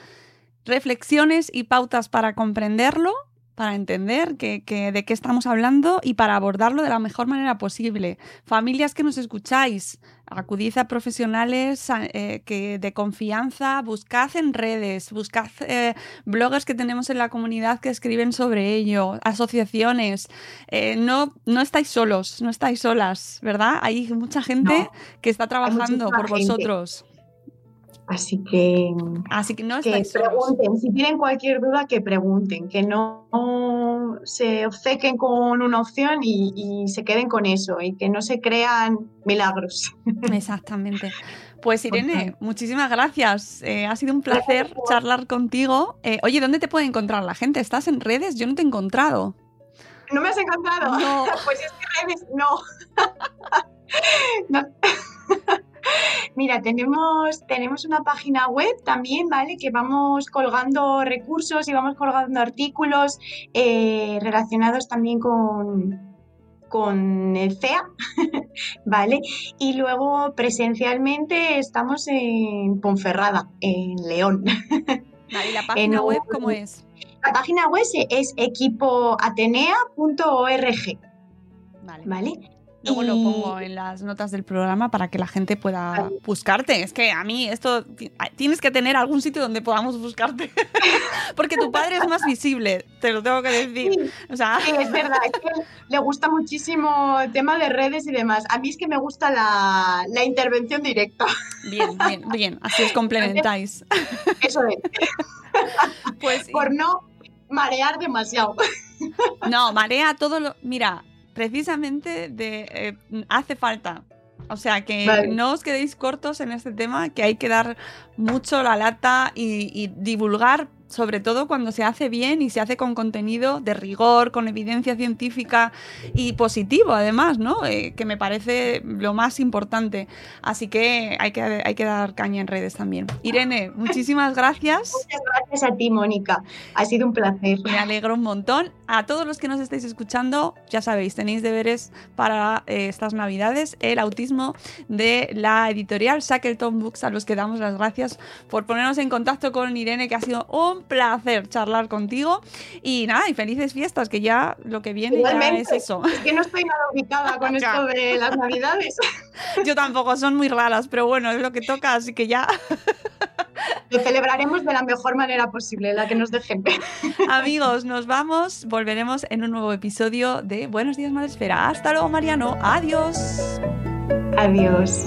S1: reflexiones y pautas para comprenderlo, para entender que, que- de qué estamos hablando y para abordarlo de la mejor manera posible. Familias que nos escucháis, acudid a profesionales eh, que, de confianza, buscad en redes, buscad eh, bloggers que tenemos en la comunidad que escriben sobre ello, asociaciones. Eh, no, no estáis solos, no estáis solas, ¿verdad? Hay mucha gente
S2: No,
S1: que está trabajando por
S2: gente.
S1: vosotros.
S2: Así que,
S1: Así que no
S2: que pregunten, si tienen cualquier duda, que pregunten, que no se obcequen con una opción y, y se queden con eso y que no se crean milagros.
S1: Exactamente. Pues Irene, muchísimas gracias. Eh, ha sido un placer charlar contigo. Eh, oye, ¿dónde te puede encontrar la gente? ¿Estás en redes? Yo no te he encontrado.
S2: ¿No me has encontrado?
S1: No.
S2: Pues es que redes, no. No. Mira, tenemos, tenemos una página web también, ¿vale? Que vamos colgando recursos y vamos colgando artículos eh, relacionados también con, con el CEA, ¿vale? Y luego presencialmente estamos en Ponferrada, en León.
S1: ¿y la página
S2: En
S1: web cómo es?
S2: La página web es equipoatenea.org,
S1: Vale.
S2: ¿vale?
S1: Luego lo pongo en las notas del programa para que la gente pueda buscarte. Es que a mí esto ti- tienes que tener algún sitio donde podamos buscarte. Porque tu padre es más visible, te lo tengo que decir. O sea,
S2: Sí, es verdad, es que le gusta muchísimo el tema de redes y demás. A mí es que me gusta la, la intervención directa.
S1: bien, bien, bien. Así os complementáis.
S2: Eso es,
S1: Pues
S2: por no marear demasiado.
S1: No, marea todo lo. Mira, precisamente de eh, hace falta. O sea que
S2: Vale.
S1: no os quedéis cortos en este tema, que hay que dar mucho la lata y, y divulgar, sobre todo cuando se hace bien y se hace con contenido de rigor, con evidencia científica y positivo, además, ¿no? Eh, que me parece lo más importante. Así que hay que, hay que dar caña en redes también. Irene, muchísimas gracias.
S2: Muchas gracias a ti, Mónica. Ha sido un placer.
S1: Me alegro un montón. A todos los que nos estáis escuchando, ya sabéis, tenéis deberes para eh, estas navidades. El autismo de la editorial Shackleton Books, a los que damos las gracias por ponernos en contacto con Irene, que ha sido un placer charlar contigo. Y nada, y felices fiestas, que ya lo que viene ya es eso.
S2: Es que no estoy nada ubicada con esto de las navidades.
S1: Yo tampoco, son muy raras, pero bueno, es lo que toca, así que ya.
S2: Lo celebraremos de la mejor manera posible, la que nos dejen.
S1: Amigos, nos vamos. Volveremos en un nuevo episodio de Buenos Días Madresfera. Hasta luego, Mariano. Adiós.
S2: Adiós.